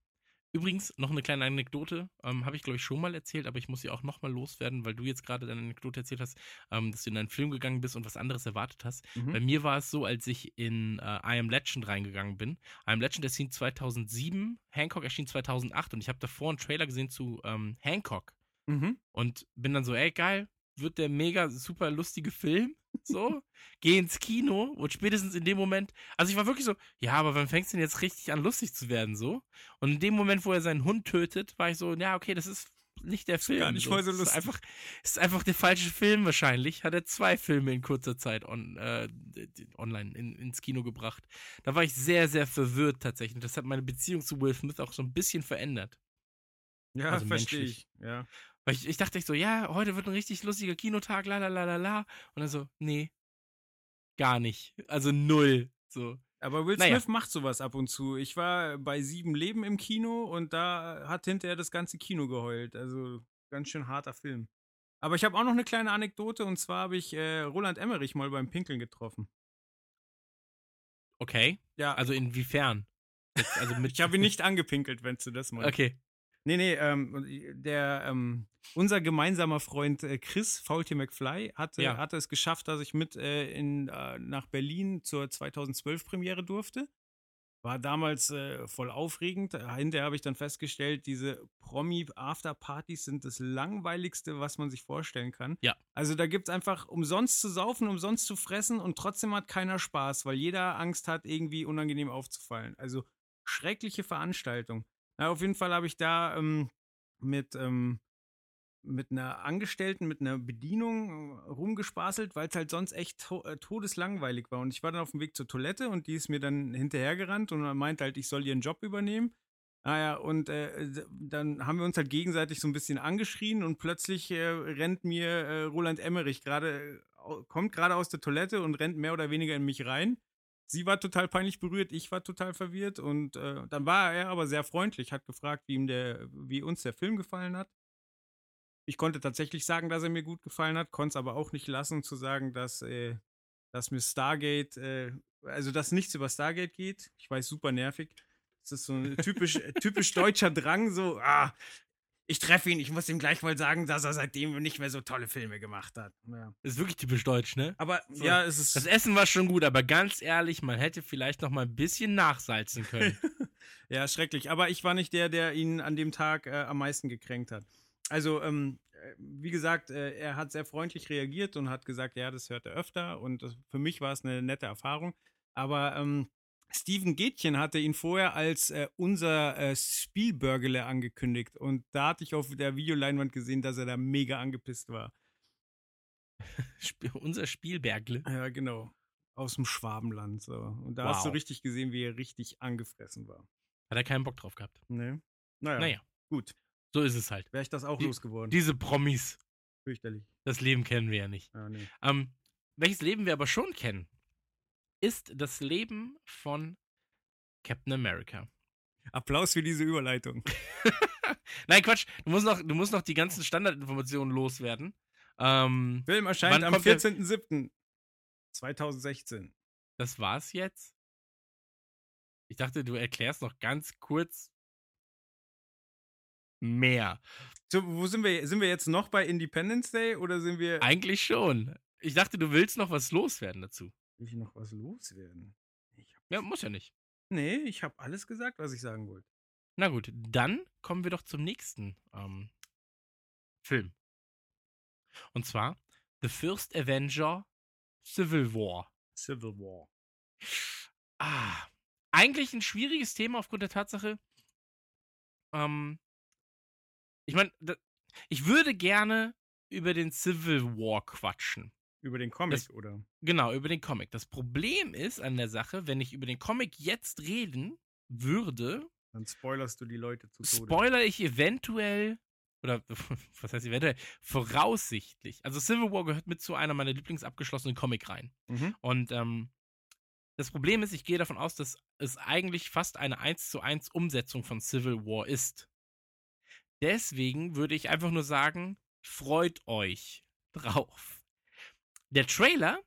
Übrigens, noch eine kleine Anekdote, ähm, habe ich glaube ich schon mal erzählt, aber ich muss sie auch nochmal loswerden, weil du jetzt gerade deine Anekdote erzählt hast, ähm, dass du in einen Film gegangen bist und was anderes erwartet hast. Mhm. Bei mir war es so, als ich in äh, I Am Legend reingegangen bin. I Am Legend erschien 2007, Hancock erschien 2008 und ich habe davor einen Trailer gesehen zu ähm, Hancock Mhm. und bin dann so, ey geil, wird der mega super lustige Film, so, geh ins Kino und spätestens in dem Moment, also ich war wirklich so, ja, aber wann fängst du denn jetzt richtig an lustig zu werden, so? Und in dem Moment, wo er seinen Hund tötet, war ich so, ja, okay, das ist nicht der Film. gar nicht voll so lustig. Ist einfach, ist einfach der falsche Film wahrscheinlich. Hat er zwei Filme in kurzer Zeit on, äh, online in, ins Kino gebracht. Da war ich sehr, sehr verwirrt tatsächlich. Das hat meine Beziehung zu Will Smith auch so ein bisschen verändert. Ja, Also verstehe menschlich. ich. Ja. Weil ich, ich dachte echt so, ja, heute wird ein richtig lustiger Kinotag, la la la la la. Und dann so, nee, gar nicht. Also null. So. Aber Will Naja. Smith macht sowas ab und zu. Ich war bei Sieben Leben im Kino und da hat hinterher das ganze Kino geheult. Also ganz schön harter Film. Aber ich habe auch noch eine kleine Anekdote und zwar habe ich äh, Roland Emmerich mal beim Pinkeln getroffen. Okay. Ja, Also inwiefern? Also ich habe ihn nicht angepinkelt, wenn du das meinst. Okay. Nee, nee, ähm, der, ähm, unser gemeinsamer Freund äh, Chris, Faultier McFly, hatte, Ja. hatte es geschafft, dass ich mit äh, in, äh, nach Berlin zur 2012-Premiere durfte. War damals äh, voll aufregend. Hinterher habe ich dann festgestellt, diese Promi-Afterpartys sind das langweiligste, was man sich vorstellen kann. Ja. Also da gibt es einfach umsonst zu saufen, umsonst zu fressen und trotzdem hat keiner Spaß, weil jeder Angst hat, irgendwie unangenehm aufzufallen. Also schreckliche Veranstaltung. Na, auf jeden Fall habe ich da ähm, mit, ähm, mit einer Angestellten, mit einer Bedienung äh, rumgespaßelt, weil es halt sonst echt to äh, todeslangweilig war. Und ich war dann auf dem Weg zur Toilette und die ist mir dann hinterhergerannt und meint halt, ich soll ihren Job übernehmen. Naja, und äh, dann haben wir uns halt gegenseitig so ein bisschen angeschrien und plötzlich äh, rennt mir äh, Roland Emmerich gerade, äh, kommt gerade aus der Toilette und rennt mehr oder weniger in mich rein. Sie war total peinlich berührt, ich war total verwirrt und dann war er aber sehr freundlich, hat gefragt, wie ihm der, wie uns der Film gefallen hat. Ich konnte tatsächlich sagen, dass er mir gut gefallen hat, konnte es aber auch nicht lassen zu sagen, dass, äh, dass mir Stargate, äh, also dass nichts über Stargate geht. Ich weiß, super nervig. Das ist so ein typisch, typisch deutscher Drang, so, ah, ich treffe ihn, ich muss ihm gleich mal sagen, dass er seitdem nicht mehr so tolle Filme gemacht hat. Ja. Ist wirklich typisch deutsch, ne? Aber So. ja, es ist. Das Essen war schon gut, aber ganz ehrlich, man hätte vielleicht noch mal ein bisschen nachsalzen können. ja, schrecklich. Aber ich war nicht der, der ihn an dem Tag äh, am meisten gekränkt hat. Also, ähm, äh, wie gesagt, äh, er hat sehr freundlich reagiert und hat gesagt, ja, das hört er öfter. Und das, für mich war es eine nette Erfahrung. Aber ähm, Steven Gätchen hatte ihn vorher als äh, unser äh, Spielburgele angekündigt. Und da hatte ich auf der Videoleinwand gesehen, dass er da mega angepisst war. Unser Spielbergle. Ja, genau. Aus dem Schwabenland. So. Und da hast du Wow. richtig gesehen, wie er richtig angefressen war. Hat er keinen Bock drauf gehabt. Nee. Naja, Naja, gut. So ist es halt. Wäre ich das auch Die- losgeworden. Diese Promis, Fürchterlich. das Leben kennen wir ja nicht. Ja, nee. Ähm, welches Leben wir aber schon kennen, ist das Leben von Captain America. Applaus für diese Überleitung. Nein, Quatsch, du musst noch, du musst noch die ganzen Standardinformationen loswerden. Ähm, Film erscheint am kommt der- 14.07.2016. das war's jetzt. Ich dachte, du erklärst noch ganz kurz mehr. So, wo sind wir? Sind wir jetzt noch bei Independence Day oder sind wir. Eigentlich schon. Ich dachte, du willst noch was loswerden dazu. Will ich noch was loswerden? Ja, muss ja nicht. nee, ich habe alles gesagt, was ich sagen wollte. Na gut, dann kommen wir doch zum nächsten ähm, Film. Und zwar The First Avenger Civil War. Civil War. Ah, eigentlich ein schwieriges Thema aufgrund der Tatsache. Ähm, ich meine, ich würde gerne über den Civil War quatschen. Über den Comic, Das- oder? Genau, über den Comic. Das Problem ist an der Sache, wenn ich über den Comic jetzt reden würde, Dann spoilerst du die Leute zu Tode. spoiler ich eventuell, oder was heißt eventuell, voraussichtlich. Also Civil War gehört mit zu einer meiner lieblingsabgeschlossenen Comic rein. Mhm. Und ähm, das Problem ist, ich gehe davon aus, dass es eigentlich fast eine 1 zu 1 Umsetzung von Civil War ist. Deswegen würde ich einfach nur sagen, freut euch drauf. Der Trailer,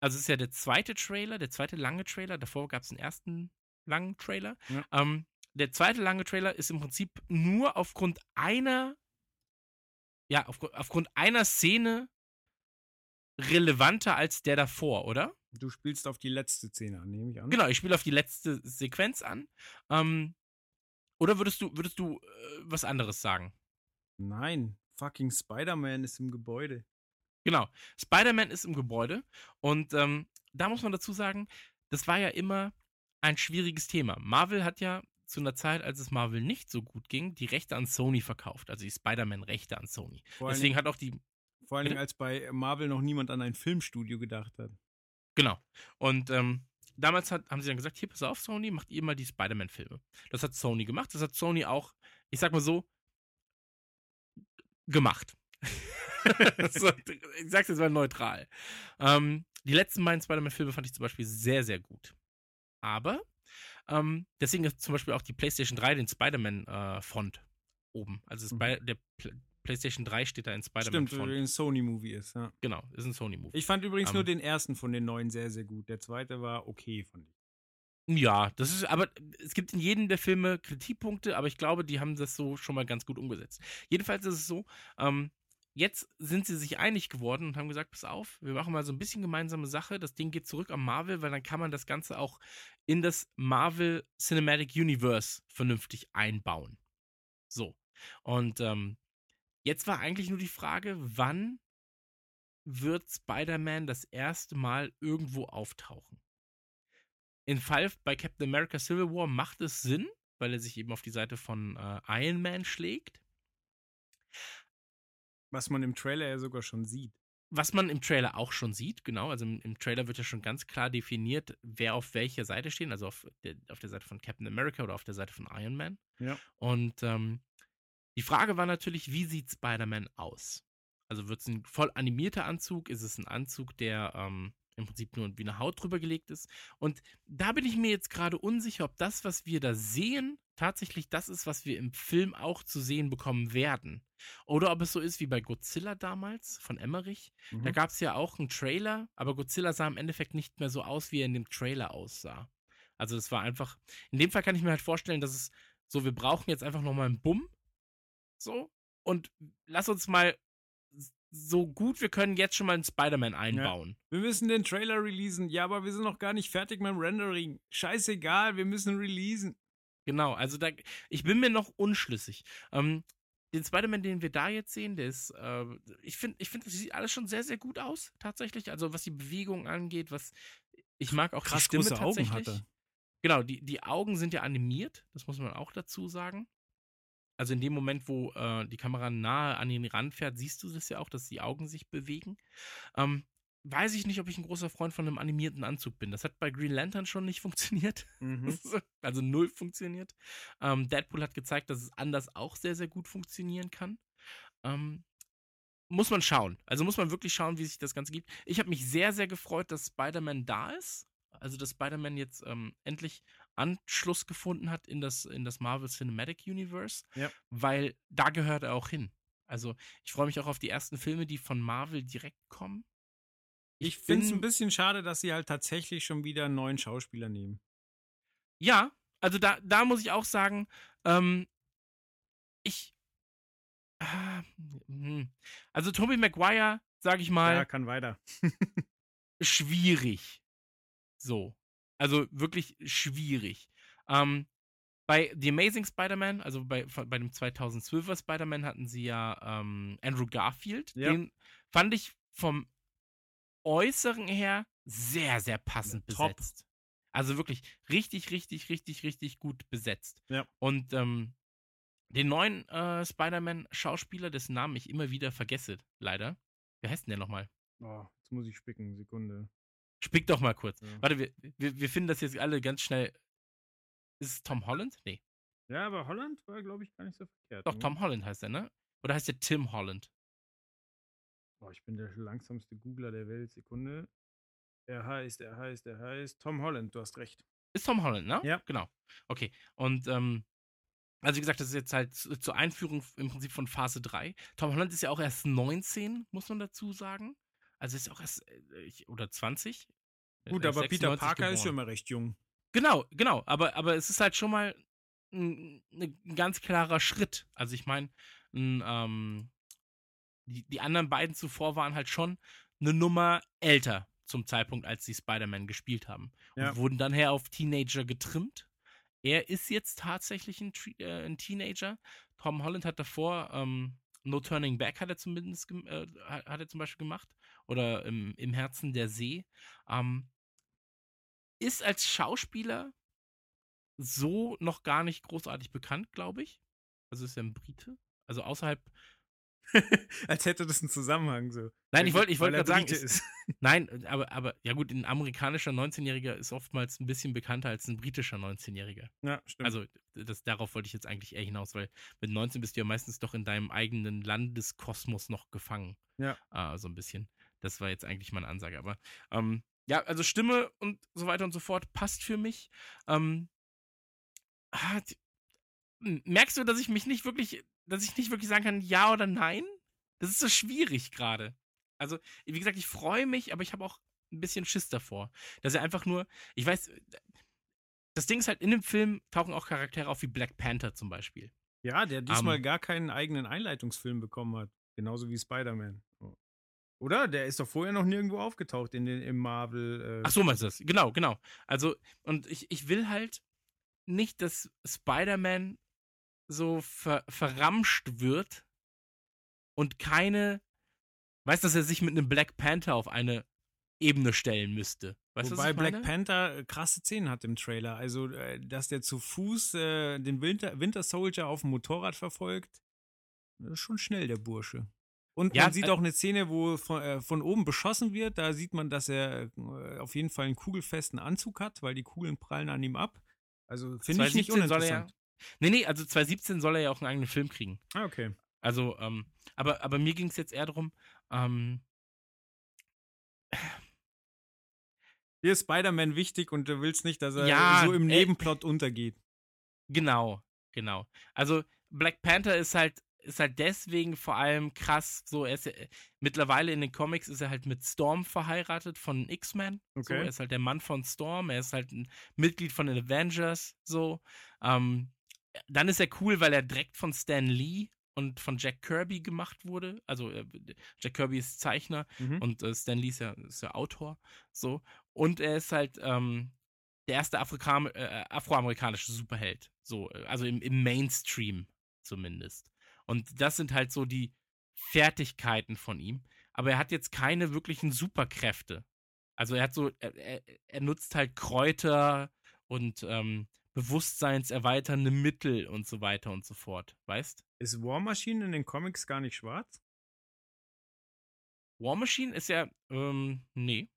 also es ist ja der zweite Trailer, der zweite lange Trailer, davor gab es den ersten langen Trailer. Ja. Ähm, der zweite lange Trailer ist im Prinzip nur aufgrund einer, ja, aufgrund, aufgrund einer Szene relevanter als der davor, oder? Du spielst auf die letzte Szene an, nehme ich an. Genau, ich spiele auf die letzte Sequenz an. Ähm, oder würdest du, würdest du äh, was anderes sagen? Nein, fucking Spider-Man ist im Gebäude. Genau. Spider-Man ist im Gebäude und ähm, da muss man dazu sagen, das war ja immer ein schwieriges Thema. Marvel hat ja zu einer Zeit, als es Marvel nicht so gut ging, die Rechte an Sony verkauft, also die Spider-Man-Rechte an Sony. Vor Deswegen hat auch die, vor allen Dingen, als bei Marvel noch niemand an ein Filmstudio gedacht hat. genau. Und ähm, damals hat, haben sie dann gesagt, hier, pass auf, Sony, macht ihr mal die Spider-Man-Filme. Das hat Sony gemacht, das hat Sony auch, ich sag mal so, gemacht. so, ich sag's jetzt mal neutral. Ähm, die letzten beiden Spider-Man-Filme fand ich zum Beispiel sehr, sehr gut. Aber ähm, deswegen ist zum Beispiel auch die PlayStation 3 den Spider-Man-Font oben. Also Mhm. Der PlayStation 3 steht da in Stimmt, weil Spider-Man-Font. ein Sony-Movie ist, ja. Genau, ist ein Sony-Movie. Ich fand übrigens Ähm. nur den ersten von den neuen sehr, sehr gut. Der zweite war okay, fand ich. Ja, das ist, aber es gibt in jedem der Filme Kritikpunkte, aber ich glaube, die haben das so schon mal ganz gut umgesetzt. Jedenfalls ist es so, ähm, jetzt sind sie sich einig geworden und haben gesagt, pass auf, wir machen mal so ein bisschen gemeinsame Sache. Das Ding geht zurück am Marvel, weil dann kann man das Ganze auch in das Marvel Cinematic Universe vernünftig einbauen. So. Und ähm, jetzt war eigentlich nur die Frage, wann wird Spider-Man das erste Mal irgendwo auftauchen? Im Fall bei Captain America Civil War macht es Sinn, weil er sich eben auf die Seite von äh, Iron Man schlägt. Was man im Trailer ja sogar schon sieht. Was man im Trailer auch schon sieht, genau. Also im, im Trailer wird ja schon ganz klar definiert, wer auf welcher Seite steht. Also auf der, auf der Seite von Captain America oder auf der Seite von Iron Man. Ja. Und ähm, die Frage war natürlich, wie sieht Spider-Man aus? Also wird es ein voll animierter Anzug? Ist es ein Anzug, der ähm, im Prinzip nur wie eine Haut drüber gelegt ist? Und da bin ich mir jetzt gerade unsicher, ob das, was wir da sehen, tatsächlich das ist, was wir im Film auch zu sehen bekommen werden. Oder ob es so ist wie bei Godzilla damals von Emmerich. Mhm. Da gab es ja auch einen Trailer, aber Godzilla sah im Endeffekt nicht mehr so aus, wie er in dem Trailer aussah. Also es war einfach, in dem Fall kann ich mir halt vorstellen, dass es so, wir brauchen jetzt einfach nochmal einen Bumm. So. Und lass uns mal so gut wir können jetzt schon mal einen Spider-Man einbauen. Wir müssen den Trailer releasen. Ja, aber wir sind noch gar nicht fertig mit dem Rendering. Scheißegal, wir müssen releasen. Genau, also da, ich bin mir noch unschlüssig. Ähm, den Spider-Man, den wir da jetzt sehen, der ist, äh, ich finde, ich finde, das sieht alles schon sehr, sehr gut aus, tatsächlich. Also was die Bewegung angeht, was ich mag auch Krass die Stimme große Augen tatsächlich. hat er. Genau, die, die Augen sind ja animiert, das muss man auch dazu sagen. Also in dem Moment, wo äh, die Kamera nahe an ihn ranfährt, siehst du das ja auch, dass die Augen sich bewegen. Ähm, weiß ich nicht, ob ich ein großer Freund von einem animierten Anzug bin. Das hat bei Green Lantern schon nicht funktioniert. Mhm. Also null funktioniert. Ähm, Deadpool hat gezeigt, dass es anders auch sehr, sehr gut funktionieren kann. Ähm, muss man schauen. Also muss man wirklich schauen, wie sich das Ganze gibt. Ich habe mich sehr, sehr gefreut, dass Spider-Man da ist. Also, dass Spider-Man jetzt ähm, endlich Anschluss gefunden hat in das, in das Marvel Cinematic Universe, Ja. weil da gehört er auch hin. Also, ich freue mich auch auf die ersten Filme, die von Marvel direkt kommen. Ich finde es ein bisschen schade, dass sie halt tatsächlich schon wieder einen neuen Schauspieler nehmen. Ja, also da, da muss ich auch sagen, ähm, ich. Hm. Also Tobey Maguire, sag ich mal, Ja, kann weiter. schwierig. So. Also wirklich schwierig. Ähm, bei The Amazing Spider-Man, also bei, bei dem 2012er Spider-Man hatten sie ja ähm, Andrew Garfield. Ja. Den fand ich vom Äußeren her sehr, sehr passend Ja, besetzt. Also wirklich richtig, richtig, richtig, richtig gut besetzt. Ja. Und ähm, den neuen äh, Spider-Man-Schauspieler, dessen Namen ich immer wieder vergesse, leider. Wie heißt denn der nochmal? Oh, jetzt muss ich spicken, Sekunde. Spick doch mal kurz. Ja. Warte, wir, wir, wir finden das jetzt alle ganz schnell. Ist es Tom Holland? Nee. Ja, aber Holland war, glaube ich, gar nicht so verkehrt. Doch, ne? Tom Holland heißt er, ne? Oder heißt der Tim Holland? Boah, ich bin der langsamste Googler der Welt. Sekunde. Er heißt, er heißt, er heißt Tom Holland, du hast recht. Ist Tom Holland, ne? Ja. Genau. Okay. Und, ähm, also wie gesagt, das ist jetzt halt zu- zur Einführung im Prinzip von Phase 3. Tom Holland ist ja auch erst 19, muss man dazu sagen. Also ist auch erst, äh, oder 20. Gut, Er ist aber Peter 96 Parker ist schon geboren. immer recht jung. Genau, genau. Aber, aber es ist halt schon mal ein, ein ganz klarer Schritt. Also ich meine, ähm, die, die anderen beiden zuvor waren halt schon eine Nummer älter zum Zeitpunkt, als sie Spider-Man gespielt haben. Ja. Und wurden dann her auf Teenager getrimmt. Er ist jetzt tatsächlich ein, äh, ein Teenager. Tom Holland hat davor ähm, No Turning Back hat er zumindest äh, hat er zum Beispiel gemacht. Oder im, im Herzen der See. Ähm, ist als Schauspieler so noch gar nicht großartig bekannt, glaube ich. Also ist er ein Brite. Also außerhalb. Als hätte das einen Zusammenhang so. Nein, ich wollte ich er gerade sagen, ist, nein, aber, aber ja gut, ein amerikanischer 19-Jähriger ist oftmals ein bisschen bekannter als ein britischer 19-Jähriger. Ja, stimmt. Also das, darauf wollte ich jetzt eigentlich eher hinaus, weil mit 19 bist du ja meistens doch in deinem eigenen Landeskosmos noch gefangen. Ja. Ah, so ein bisschen. Das war jetzt eigentlich meine Ansage. Aber ähm, ja, also Stimme und so weiter und so fort passt für mich. Ähm, ah, die- m- merkst du, dass ich mich nicht wirklich, dass ich nicht wirklich sagen kann, ja oder nein? Das ist so schwierig gerade. Also, wie gesagt, ich freue mich, aber ich habe auch ein bisschen Schiss davor. Dass er einfach nur, ich weiß, das Ding ist halt, in dem Film tauchen auch Charaktere auf wie Black Panther zum Beispiel. ja, der diesmal ähm, gar keinen eigenen Einleitungsfilm bekommen hat. Genauso wie Spider-Man. Oder? Der ist doch vorher noch nirgendwo aufgetaucht in den, im Marvel. Äh, Ach so, meinst du das? Genau, genau. Also, und ich, ich will halt nicht, dass Spider-Man so ver, verramscht wird und keine, weiß, dass er sich mit einem Black Panther auf eine Ebene stellen müsste. Weißt du, Wobei Black? Panther äh, krasse Szenen hat im Trailer. Also, äh, dass der zu Fuß äh, den Winter, Winter Soldier auf dem Motorrad verfolgt, ist schon schnell, der Bursche. Und Ja, man sieht äh, auch eine Szene, wo von, äh, von oben beschossen wird. Da sieht man, dass er äh, auf jeden Fall einen kugelfesten Anzug hat, weil die Kugeln prallen an ihm ab. Also finde ich nicht 2017 soll er ja. uninteressant. Nee, nee, also 2017 soll er ja auch einen eigenen Film kriegen. Ah, okay. Also, ähm, aber, aber mir ging es jetzt eher darum, ähm, Dir ist Spider-Man wichtig und du willst nicht, dass er Ja, so im äh, Nebenplot untergeht. Genau, genau. Also Black Panther ist halt ist halt deswegen vor allem krass. So, er ist ja, mittlerweile in den Comics ist er halt mit Storm verheiratet von X-Men. So, Okay. er ist halt der Mann von Storm. Er ist halt ein Mitglied von den Avengers. So, ähm, dann ist er cool, weil er direkt von Stan Lee und von Jack Kirby gemacht wurde. Also äh, Jack Kirby ist Zeichner Mhm. und äh, Stan Lee ist ja, ist ja Autor. So und er ist halt ähm, der erste Afrika äh, afroamerikanische Superheld. So, äh, also im, im Mainstream zumindest. Und das sind halt so die Fertigkeiten von ihm. Aber er hat jetzt keine wirklichen Superkräfte. Also er hat so, er, er, nutzt halt Kräuter und ähm, bewusstseinserweiternde Mittel und so weiter und so fort. Weißt? Ist War Machine in den Comics gar nicht schwarz? War Machine ist ja, ähm, nee.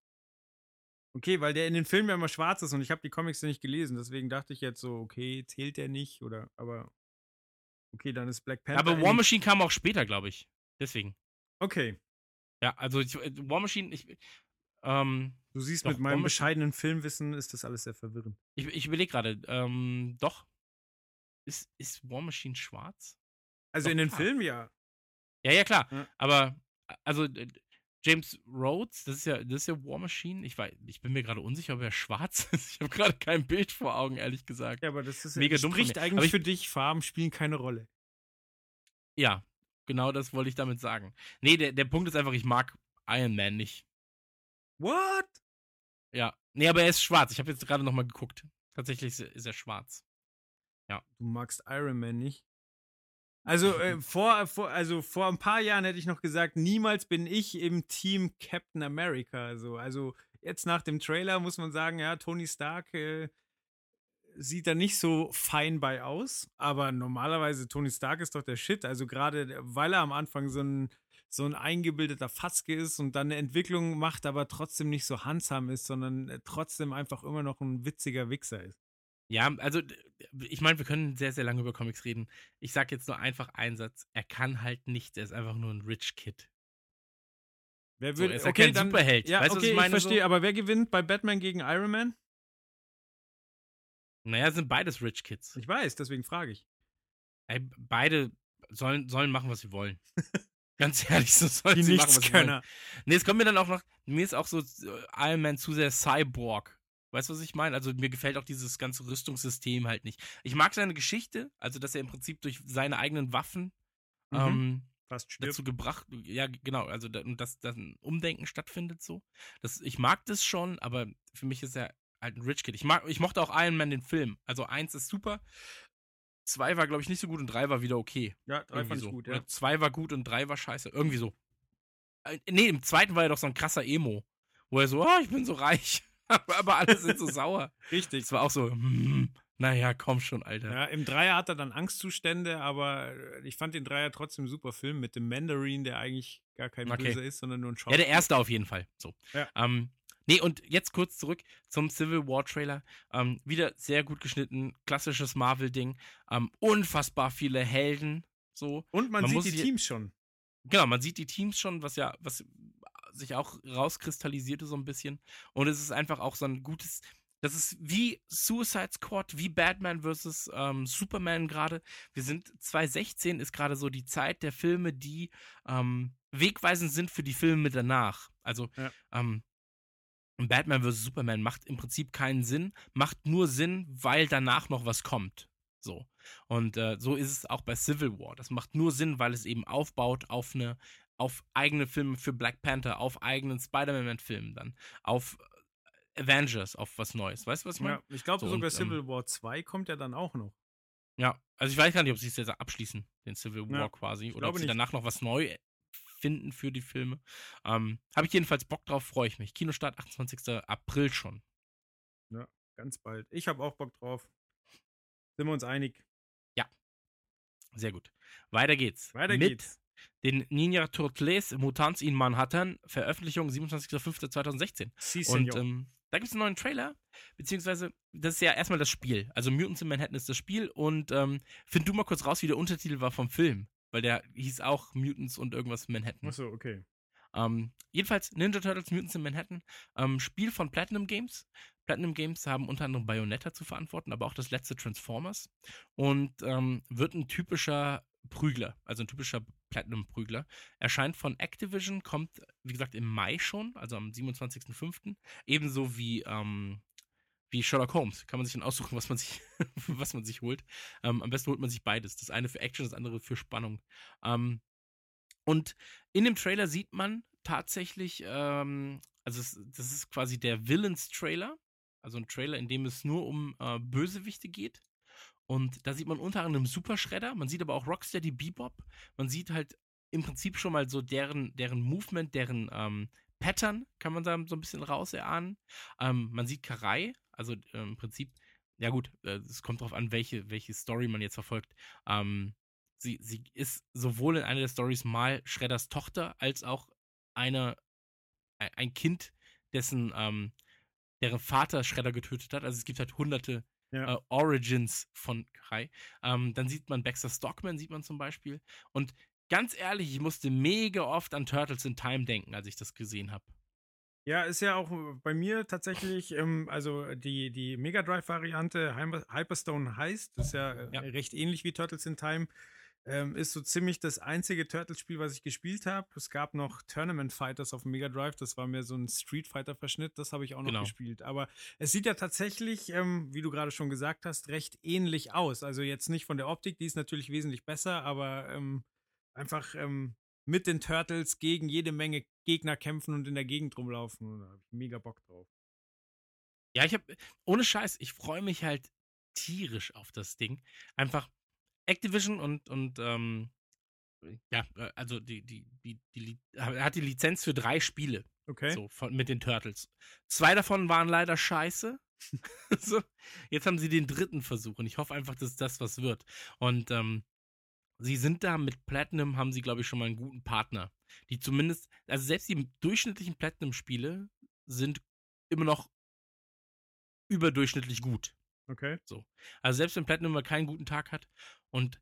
Okay, weil der in den Filmen ja immer schwarz ist und ich habe die Comics nicht gelesen, deswegen dachte ich jetzt so, okay, zählt der nicht oder, aber okay, dann ist Black Panther. Aber War Machine kam auch später, glaube ich. Deswegen. Okay, Ja, also ich, äh, War Machine, ich, ähm, du siehst, Doch, mit meinem bescheidenen Filmwissen ist das alles sehr verwirrend. ich, ich überlege gerade, ähm, doch. Ist, ist War Machine schwarz? Also Doch, in den klar. Filmen ja. Ja, ja, klar. Ja. Aber, also, James Rhodes, das ist ja, das ist ja War Machine. Ich, weiß, ich bin mir gerade unsicher, ob er schwarz ist. Ich habe gerade kein Bild vor Augen, ehrlich gesagt. Ja, aber das ist Mega dumm spricht eigentlich Aber ich- für dich, Farben spielen keine Rolle. Ja, genau das wollte ich damit sagen. Nee, der, der Punkt ist einfach, ich mag Iron Man nicht. What? Ja. Nee, aber er ist schwarz. Ich habe jetzt gerade nochmal geguckt. Tatsächlich ist er- schwarz. Du magst Iron Man nicht. Also, äh, vor, vor, also vor ein paar Jahren hätte ich noch gesagt, niemals bin ich im Team Captain America. Also, also jetzt nach dem Trailer muss man sagen, ja, Tony Stark äh, sieht da nicht so fein bei aus. Aber normalerweise Tony Stark ist doch der Shit. Also gerade, weil er am Anfang so ein, so ein eingebildeter Fatzke ist und dann eine Entwicklung macht, aber trotzdem nicht so handsam ist, sondern äh, trotzdem einfach immer noch ein witziger Wichser ist. Ja, also ich meine, wir können sehr, sehr lange über Comics reden. Ich sag jetzt nur einfach einen Satz. Er kann halt nichts. Er ist einfach nur ein Rich Kid. Wer So, würde, er ist ja kein Superheld. Ja, Weißt okay, ich ich, verstehe, So? aber wer gewinnt bei Batman gegen Iron Man? Naja, sind beides Rich Kids. Ich weiß, deswegen frage ich. Ey, beide sollen, sollen machen, was sie wollen. Ganz ehrlich, so sollen Die sie machen, was sie wollen. Nee, es kommt mir dann auch noch, mir ist auch so äh, Iron Man zu sehr Cyborg. Weißt du, was ich meine? Also mir gefällt auch dieses ganze Rüstungssystem halt nicht. Ich mag seine Geschichte, also dass er im Prinzip durch seine eigenen Waffen Mhm. ähm, dazu gebracht, ja genau, also da, dass, dass ein Umdenken stattfindet so. Das, ich mag das schon, aber für mich ist er halt ein Rich Kid. Ich, mag, ich mochte auch Iron Man den Film. Also eins ist super, zwei war glaube ich nicht so gut und drei war wieder okay. Ja, drei Irgendwie fand ich so. gut, ja. Oder zwei war gut und drei war scheiße. Irgendwie so. Äh, nee, im zweiten war er doch so ein krasser Emo. Wo er so, oh, ich bin so reich. aber alle sind so sauer. Richtig. Das war auch so, hm, naja, komm schon, Alter. Ja, im Dreier hat er dann Angstzustände, aber äh, ich fand den Dreier trotzdem super Film mit dem Mandarin, der eigentlich gar kein Okay. Böser ist, sondern nur ein Ja, Schauspieler. der erste auf jeden Fall. So. Ja. Ähm, nee, und jetzt kurz zurück zum Civil War Trailer. Ähm, wieder sehr gut geschnitten, klassisches Marvel-Ding. Ähm, unfassbar viele Helden. So. Und man, man sieht die Teams schon. Genau, man sieht die Teams schon, was ja, was sich auch rauskristallisierte so ein bisschen. Und es ist einfach auch so ein gutes. Das ist wie Suicide Squad, wie Batman vs. Ähm, Superman gerade. Wir sind 2016 ist gerade so die Zeit der Filme, die ähm, wegweisend sind für die Filme danach. Also Ja. ähm, Batman vs. Superman macht im Prinzip keinen Sinn, macht nur Sinn, weil danach noch was kommt. So. Und äh, so ist es auch bei Civil War. Das macht nur Sinn, weil es eben aufbaut auf eine, auf eigene Filme für Black Panther, auf eigenen Spider-Man-Filmen dann, auf äh, Avengers, auf was Neues. Weißt du, was ich meine? Ja, ich glaube So, sogar und, ähm, Civil War 2 kommt ja dann auch noch. Ja. Also ich weiß gar nicht, ob sie es jetzt abschließen, den Civil War Ja, quasi, oder ob sie nicht. danach noch was neu finden für die Filme. Ähm, Habe ich jedenfalls Bock drauf, freue ich mich. Kinostart 28. April schon. Ganz bald. Ich habe auch Bock drauf. Sind wir uns einig? Sehr gut. Weiter geht's. Weiter mit geht's. Den Ninja Turtles Mutants in Manhattan, Veröffentlichung 27.05.2016. Si, Und ähm, da gibt es einen neuen Trailer, beziehungsweise das ist ja erstmal das Spiel. Also Mutants in Manhattan ist das Spiel und ähm, find du mal kurz raus, wie der Untertitel war vom Film. Weil der hieß auch Mutants und irgendwas Manhattan. Achso, okay. Ähm, jedenfalls Ninja Turtles Mutants in Manhattan, ähm, Spiel von Platinum Games. Platinum Games haben unter anderem Bayonetta zu verantworten, aber auch das letzte Transformers. Und ähm, wird ein typischer Prügler, also ein typischer Platinum-Prügler. Erscheint von Activision, kommt, wie gesagt, im Mai schon, also am 27.05. Ebenso wie, ähm, wie Sherlock Holmes. Kann man sich dann aussuchen, was man sich, was man sich holt. Ähm, am besten holt man sich beides. Das eine für Action, das andere für Spannung. Ähm, und in dem Trailer sieht man tatsächlich, ähm, also es, das ist quasi der Villains-Trailer. Also ein Trailer, in dem es nur um äh, Bösewichte geht. Und da sieht man unter anderem Super Shredder, man sieht aber auch Rocksteady Bebop. Man sieht halt im Prinzip schon mal so deren, deren Movement, deren ähm, Pattern, kann man da so ein bisschen raus erahnen. Ähm, man sieht Karai, also äh, im Prinzip, ja gut, äh, es kommt drauf an, welche, welche Story man jetzt verfolgt. Ähm, sie, sie ist sowohl in einer der Stories mal Shredders Tochter, als auch eine, ein Kind, dessen, ähm, deren Vater Shredder getötet hat. Also es gibt halt hunderte Ja. äh, Origins von Kai. Ähm, dann sieht man Baxter Stockman, sieht man zum Beispiel. Und ganz ehrlich, ich musste mega oft an Turtles in Time denken, als ich das gesehen habe. Ja, ist ja auch äh, bei mir tatsächlich, ähm, also die, die Mega Drive-Variante Hyper- Hyperstone heißt, das ist ja, äh, Ja. recht ähnlich wie Turtles in Time. Ähm, ist so ziemlich das einzige Turtles-Spiel, was ich gespielt habe. Es gab noch Tournament Fighters auf dem Mega Drive, das war mehr so ein Street Fighter-Verschnitt, das habe ich auch noch Genau. gespielt. Aber es sieht ja tatsächlich, ähm, wie du gerade schon gesagt hast, recht ähnlich aus. Also jetzt nicht von der Optik, die ist natürlich wesentlich besser, aber ähm, einfach ähm, mit den Turtles gegen jede Menge Gegner kämpfen und in der Gegend rumlaufen. Und Da habe ich mega Bock drauf. Ja, ich habe, ohne Scheiß, ich freue mich halt tierisch auf das Ding. Einfach Activision und, und ähm, ja, äh, also die, die, die, die, hat die Lizenz für drei Spiele. Okay. So, von, mit den Turtles. Zwei davon waren leider scheiße. so, jetzt haben sie den dritten Versuch und ich hoffe einfach, dass das was wird. Und ähm, sie sind da mit Platinum, haben sie, glaube ich, schon mal einen guten Partner. Die zumindest, also selbst die durchschnittlichen Platinum-Spiele sind immer noch überdurchschnittlich gut. Okay. Also selbst wenn Platinum mal keinen guten Tag hat und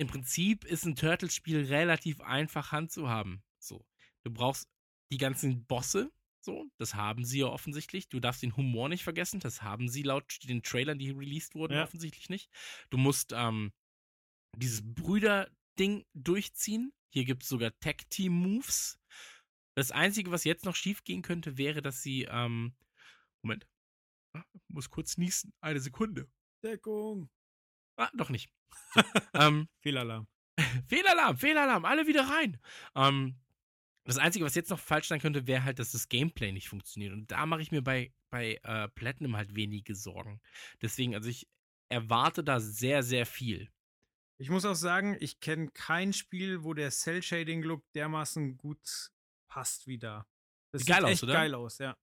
im Prinzip ist ein Turtles-Spiel relativ einfach handzuhaben. So, du brauchst die ganzen Bosse, so, das haben sie ja offensichtlich. Du darfst den Humor nicht vergessen, das haben sie laut den Trailern, die released wurden, Ja. offensichtlich nicht. Du musst ähm, dieses Brüder-Ding durchziehen. Hier gibt es sogar Tag-Team-Moves. Das Einzige, was jetzt noch schief gehen könnte, wäre, dass sie, ähm, Moment, Ah, muss kurz niesen, eine Sekunde. Deckung. Ah, doch nicht. So, ähm, Fehlalarm. Fehlalarm, Fehlalarm, alle wieder rein. Ähm, das Einzige, was jetzt noch falsch sein könnte, wäre halt, dass das Gameplay nicht funktioniert. Und da mache ich mir bei, bei äh, Platinum halt wenige Sorgen. Deswegen, also ich erwarte da sehr, sehr viel. Ich muss auch sagen, ich kenne kein Spiel, wo der Cell-Shading-Look dermaßen gut passt wie da. Das Sieht geil aus, echt oder? geil aus, ja.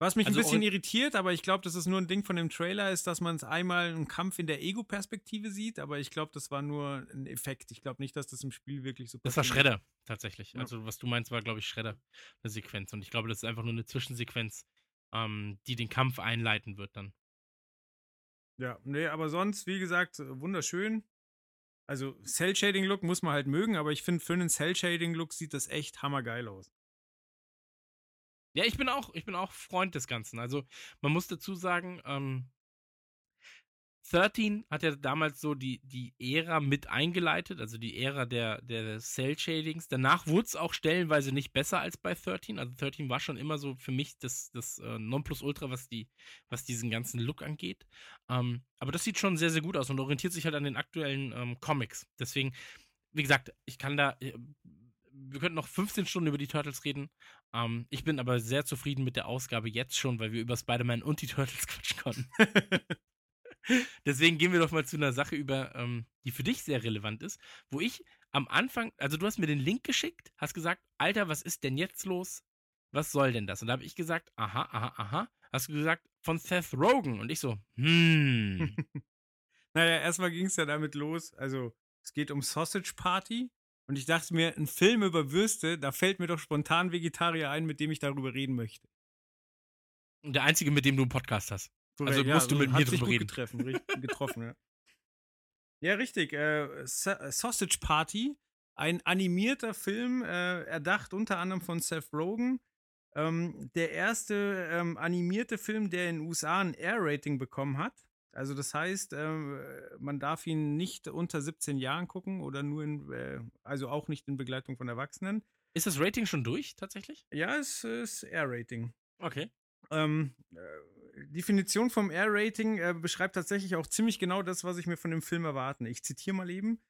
Was mich Also ein bisschen irritiert, aber ich glaube, das ist nur ein Ding von dem Trailer, ist, dass man es einmal einen Kampf in der Ego-Perspektive sieht, aber ich glaube, das war nur ein Effekt. Ich glaube nicht, dass das im Spiel wirklich so Das war passiert. Shredder, tatsächlich. Ja. Also, was du meinst, war, glaube ich, Shredder, eine Sequenz. Und ich glaube, das ist einfach nur eine Zwischensequenz, ähm, die den Kampf einleiten wird dann. Ja, nee, aber sonst, wie gesagt, wunderschön. Also, Cell-Shading-Look muss man halt mögen, aber ich finde, für einen Cell-Shading-Look sieht das echt hammergeil aus. Ja, ich bin auch, ich bin auch Freund des Ganzen. Also man muss dazu sagen, ähm, 13 hat ja damals so die, die Ära mit eingeleitet, also die Ära der, der Cell-Shadings. Danach wurde es auch stellenweise nicht besser als bei 13. Also 13 war schon immer so für mich das, das äh, Nonplusultra, was, die, was diesen ganzen Look angeht. Ähm, aber das sieht schon sehr, sehr gut aus und orientiert sich halt an den aktuellen ähm, Comics. Deswegen, wie gesagt, ich kann da, äh, wir könnten noch 15 Stunden über die Turtles reden. Ähm, ich bin aber sehr zufrieden mit der Ausgabe jetzt schon, weil wir über Spider-Man und die Turtles quatschen konnten. Deswegen gehen wir doch mal zu einer Sache über, ähm, die für dich sehr relevant ist, wo ich am Anfang, also du hast mir den Link geschickt, hast gesagt, Alter, was ist denn jetzt los? Was soll denn das? Und da habe ich gesagt, aha, aha, aha. Hast du gesagt, von Seth Rogen. Und ich so, hm. Naja, erstmal ging es ja damit los. Also, es geht um Sausage Party. Und ich dachte mir, ein Film über Würste, da fällt mir doch spontan Vegetarier ein, mit dem ich darüber reden möchte. Der einzige, mit dem du einen Podcast hast. Korrekt, Also musst du mit hat mir drüber reden. Getreffen, richtig, getroffen, ja. Ja, richtig. Äh, Sa Sausage Party, ein animierter Film, äh, erdacht unter anderem von Seth Rogen. Ähm, der erste ähm, animierte Film, der in den USA ein R-Rating bekommen hat. Also das heißt, ähm, man darf ihn nicht unter 17 Jahren gucken oder nur in, äh, also auch nicht in Begleitung von Erwachsenen. Ist das Rating schon durch, tatsächlich? Ja, es ist R-Rating. Okay. Ähm, äh, Definition vom R-Rating äh, beschreibt tatsächlich auch ziemlich genau das, was ich mir von dem Film erwarte. Ich zitiere mal eben.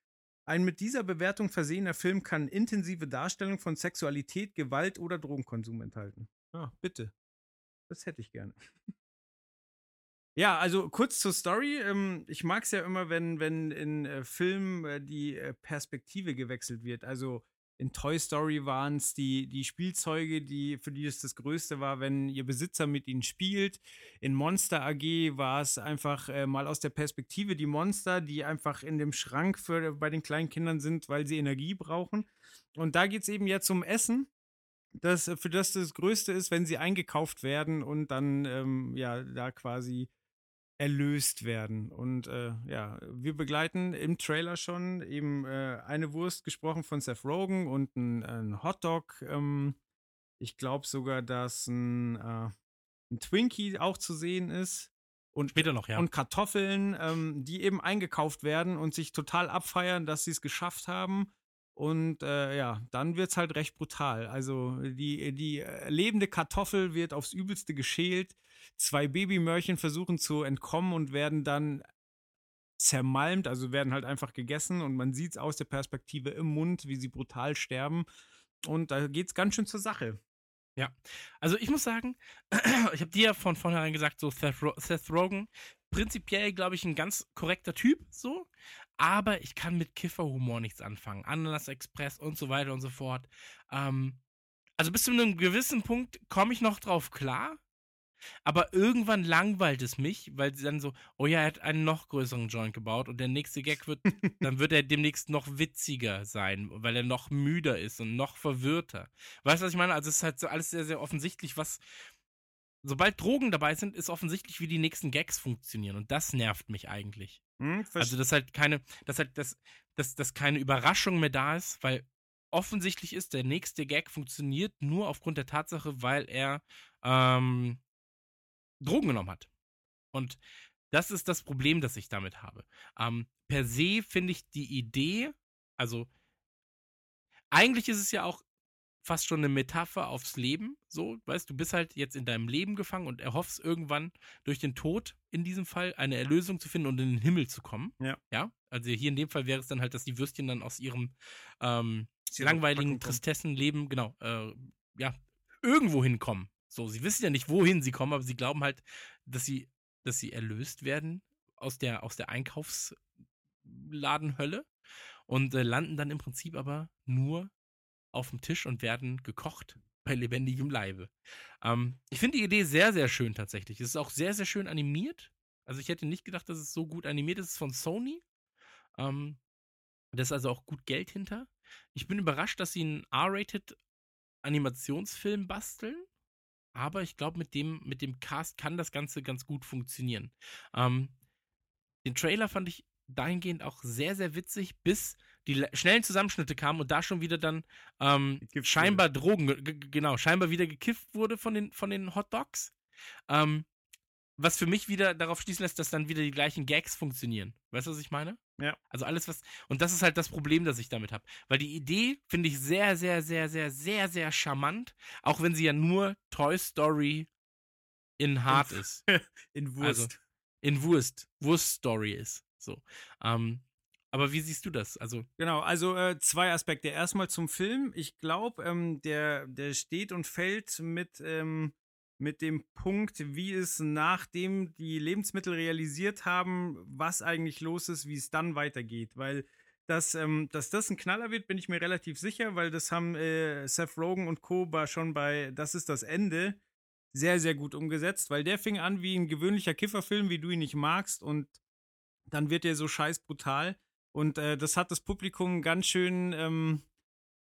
Ein mit dieser Bewertung versehener Film kann intensive Darstellung von Sexualität, Gewalt oder Drogenkonsum enthalten. Ja, bitte. Das hätte ich gerne. Ja, also kurz zur Story. Ähm, ich mag es ja immer, wenn, wenn in äh, Filmen äh, die äh, Perspektive gewechselt wird. Also in Toy Story waren es die, die Spielzeuge, die, für die es das Größte war, wenn ihr Besitzer mit ihnen spielt. In Monster AG war es einfach mal aus der Perspektive die Monster, die einfach in dem Schrank für, bei den kleinen Kindern sind, weil sie Energie brauchen. Und da geht es eben jetzt um Essen. Das, für das das Größte ist, wenn sie eingekauft werden und dann ähm, ja da quasi erlöst werden. Und äh, ja, wir begleiten im Trailer schon eben äh, eine Wurst gesprochen von Seth Rogen und ein, ein Hotdog. Ähm, ich glaube sogar, dass ein, äh, ein Twinkie auch zu sehen ist. Und, Später noch, ja. und Kartoffeln, ähm, die eben eingekauft werden und sich total abfeiern, dass sie es geschafft haben. Und äh, ja, dann wird es halt recht brutal. Also die, die lebende Kartoffel wird aufs Übelste geschält. Zwei Babymörchen versuchen zu entkommen und werden dann zermalmt, also werden halt einfach gegessen und man sieht es aus der Perspektive im Mund, wie sie brutal sterben. Und da geht es ganz schön zur Sache. Ja, also ich muss sagen, ich habe dir ja von vornherein gesagt, so Seth, Ro Seth Rogen, prinzipiell glaube ich ein ganz korrekter Typ, so, aber ich kann mit Kifferhumor nichts anfangen. Ananas Express und so weiter und so fort. Ähm, also bis zu einem gewissen Punkt komme ich noch drauf klar, aber irgendwann langweilt es mich, weil sie dann so, oh ja, er hat einen noch größeren Joint gebaut und der nächste Gag wird, dann wird er demnächst noch witziger sein, weil er noch müder ist und noch verwirrter. Weißt du, was ich meine? Also es ist halt so alles sehr, sehr offensichtlich, was. Sobald Drogen dabei sind, ist offensichtlich, wie die nächsten Gags funktionieren. Und das nervt mich eigentlich. Hm, Also, dass halt keine, dass halt, dass, dass, dass keine Überraschung mehr da ist, weil offensichtlich ist, der nächste Gag funktioniert nur aufgrund der Tatsache, weil er ähm, Drogen genommen hat. Und das ist das Problem, das ich damit habe. Ähm, per se finde ich die Idee, also eigentlich ist es ja auch fast schon eine Metapher aufs Leben, so, weißt du, bist halt jetzt in deinem Leben gefangen und erhoffst irgendwann durch den Tod in diesem Fall eine Erlösung zu finden und in den Himmel zu kommen. Ja. Ja. Also hier in dem Fall wäre es dann halt, dass die Würstchen dann aus ihrem ähm, langweiligen. Tristessenleben, genau, äh, ja, irgendwo hinkommen. So, sie wissen ja nicht, wohin sie kommen, aber sie glauben halt, dass sie, dass sie erlöst werden aus der, aus der Einkaufsladenhölle und äh, landen dann im Prinzip aber nur auf dem Tisch und werden gekocht bei lebendigem Leibe. Ähm, ich finde die Idee sehr, sehr schön tatsächlich. Es ist auch sehr, sehr schön animiert. Also ich hätte nicht gedacht, dass es so gut animiert ist. Es ist von Sony. Ähm, da ist also auch gut Geld hinter. Ich bin überrascht, dass sie einen R-rated Animationsfilm basteln. Aber ich glaube, mit dem, mit dem Cast kann das Ganze ganz gut funktionieren. Ähm, den Trailer fand ich dahingehend auch sehr, sehr witzig, bis die le- schnellen Zusammenschnitte kamen und da schon wieder dann ähm, scheinbar Drogen, ge- ge- genau, scheinbar wieder gekifft wurde von den, von den Hot Dogs. Ähm, was für mich wieder darauf schließen lässt, dass dann wieder die gleichen Gags funktionieren. Weißt du, was ich meine? Ja. Also alles, was. Und das ist halt das Problem, das ich damit habe. Weil die Idee finde ich sehr, sehr, sehr, sehr, sehr, sehr charmant. Auch wenn sie ja nur Toy Story in hart ist. In Also, Wurst. In Wurst. Wurst-Story ist. So. Ähm, aber wie siehst du das? Also, Genau, also äh, zwei Aspekte. Erstmal zum Film. Ich glaube, ähm, der, der steht und fällt mit, ähm, mit dem Punkt, wie es nachdem die Lebensmittel realisiert haben, was eigentlich los ist, wie es dann weitergeht. Weil dass, ähm, dass das ein Knaller wird, bin ich mir relativ sicher, weil das haben äh, Seth Rogen und Co. schon bei Das ist das Ende sehr, sehr gut umgesetzt, weil der fing an wie ein gewöhnlicher Kifferfilm, wie du ihn nicht magst und dann wird er so scheiß brutal. Und äh, das hat das Publikum ganz schön, ähm,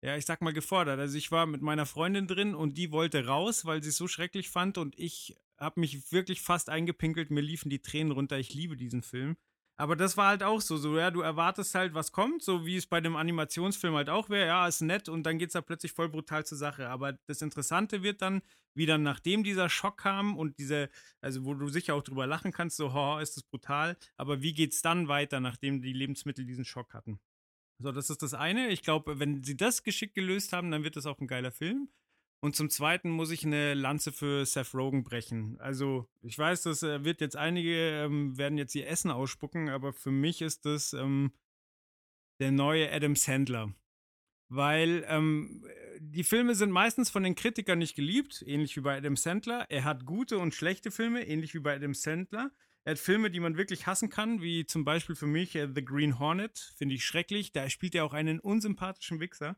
ja, ich sag mal, gefordert. Also ich war mit meiner Freundin drin und die wollte raus, weil sie es so schrecklich fand und ich habe mich wirklich fast eingepinkelt. Mir liefen die Tränen runter. Ich liebe diesen Film. Aber das war halt auch so, so, ja, du erwartest halt, was kommt, so wie es bei dem Animationsfilm halt auch wäre, ja, ist nett und dann geht es da plötzlich voll brutal zur Sache. Aber das Interessante wird dann, wie dann nachdem dieser Schock kam und diese, also wo du sicher auch drüber lachen kannst, so, oh, ist das brutal, aber wie geht's dann weiter, nachdem die Lebensmittel diesen Schock hatten? So, das ist das eine. Ich glaube, wenn sie das geschickt gelöst haben, dann wird das auch ein geiler Film. Und zum Zweiten muss ich eine Lanze für Seth Rogen brechen. Also ich weiß, das äh, wird jetzt einige ähm, werden jetzt ihr Essen ausspucken, aber für mich ist das ähm, der neue Adam Sandler. Weil ähm, die Filme sind meistens von den Kritikern nicht geliebt, ähnlich wie bei Adam Sandler. Er hat gute und schlechte Filme, ähnlich wie bei Adam Sandler. Er hat Filme, die man wirklich hassen kann, wie zum Beispiel für mich äh, The Green Hornet, finde ich schrecklich. Da spielt er auch einen unsympathischen Wichser.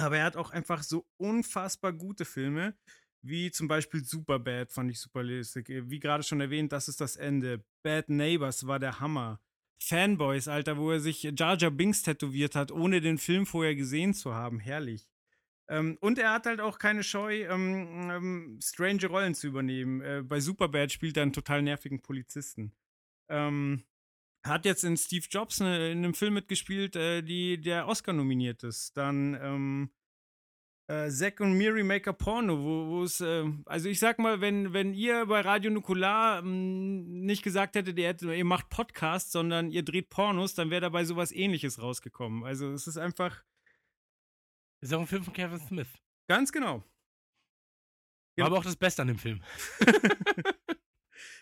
Aber er hat auch einfach so unfassbar gute Filme, wie zum Beispiel Superbad, fand ich super lustig. Wie gerade schon erwähnt, das ist das Ende. Bad Neighbors war der Hammer. Fanboys, Alter, wo er sich Jar Jar Binks tätowiert hat, ohne den Film vorher gesehen zu haben. Herrlich. Ähm, und er hat halt auch keine Scheu, ähm, ähm, strange Rollen zu übernehmen. Äh, bei Superbad spielt er einen total nervigen Polizisten. Ähm, hat jetzt in Steve Jobs ne, in einem Film mitgespielt, äh, die, der Oscar nominiert ist. Dann ähm, äh, Zack und Miri Maker Porno, wo es, äh, also ich sag mal, wenn, wenn ihr bei Radio Nukular ähm, nicht gesagt hättet, ihr, hättet, ihr macht Podcasts, sondern ihr dreht Pornos, dann wäre dabei sowas ähnliches rausgekommen. Also es ist einfach. Ist auch ein Film von Kevin Smith. Ganz genau. War aber auch das Beste an dem Film.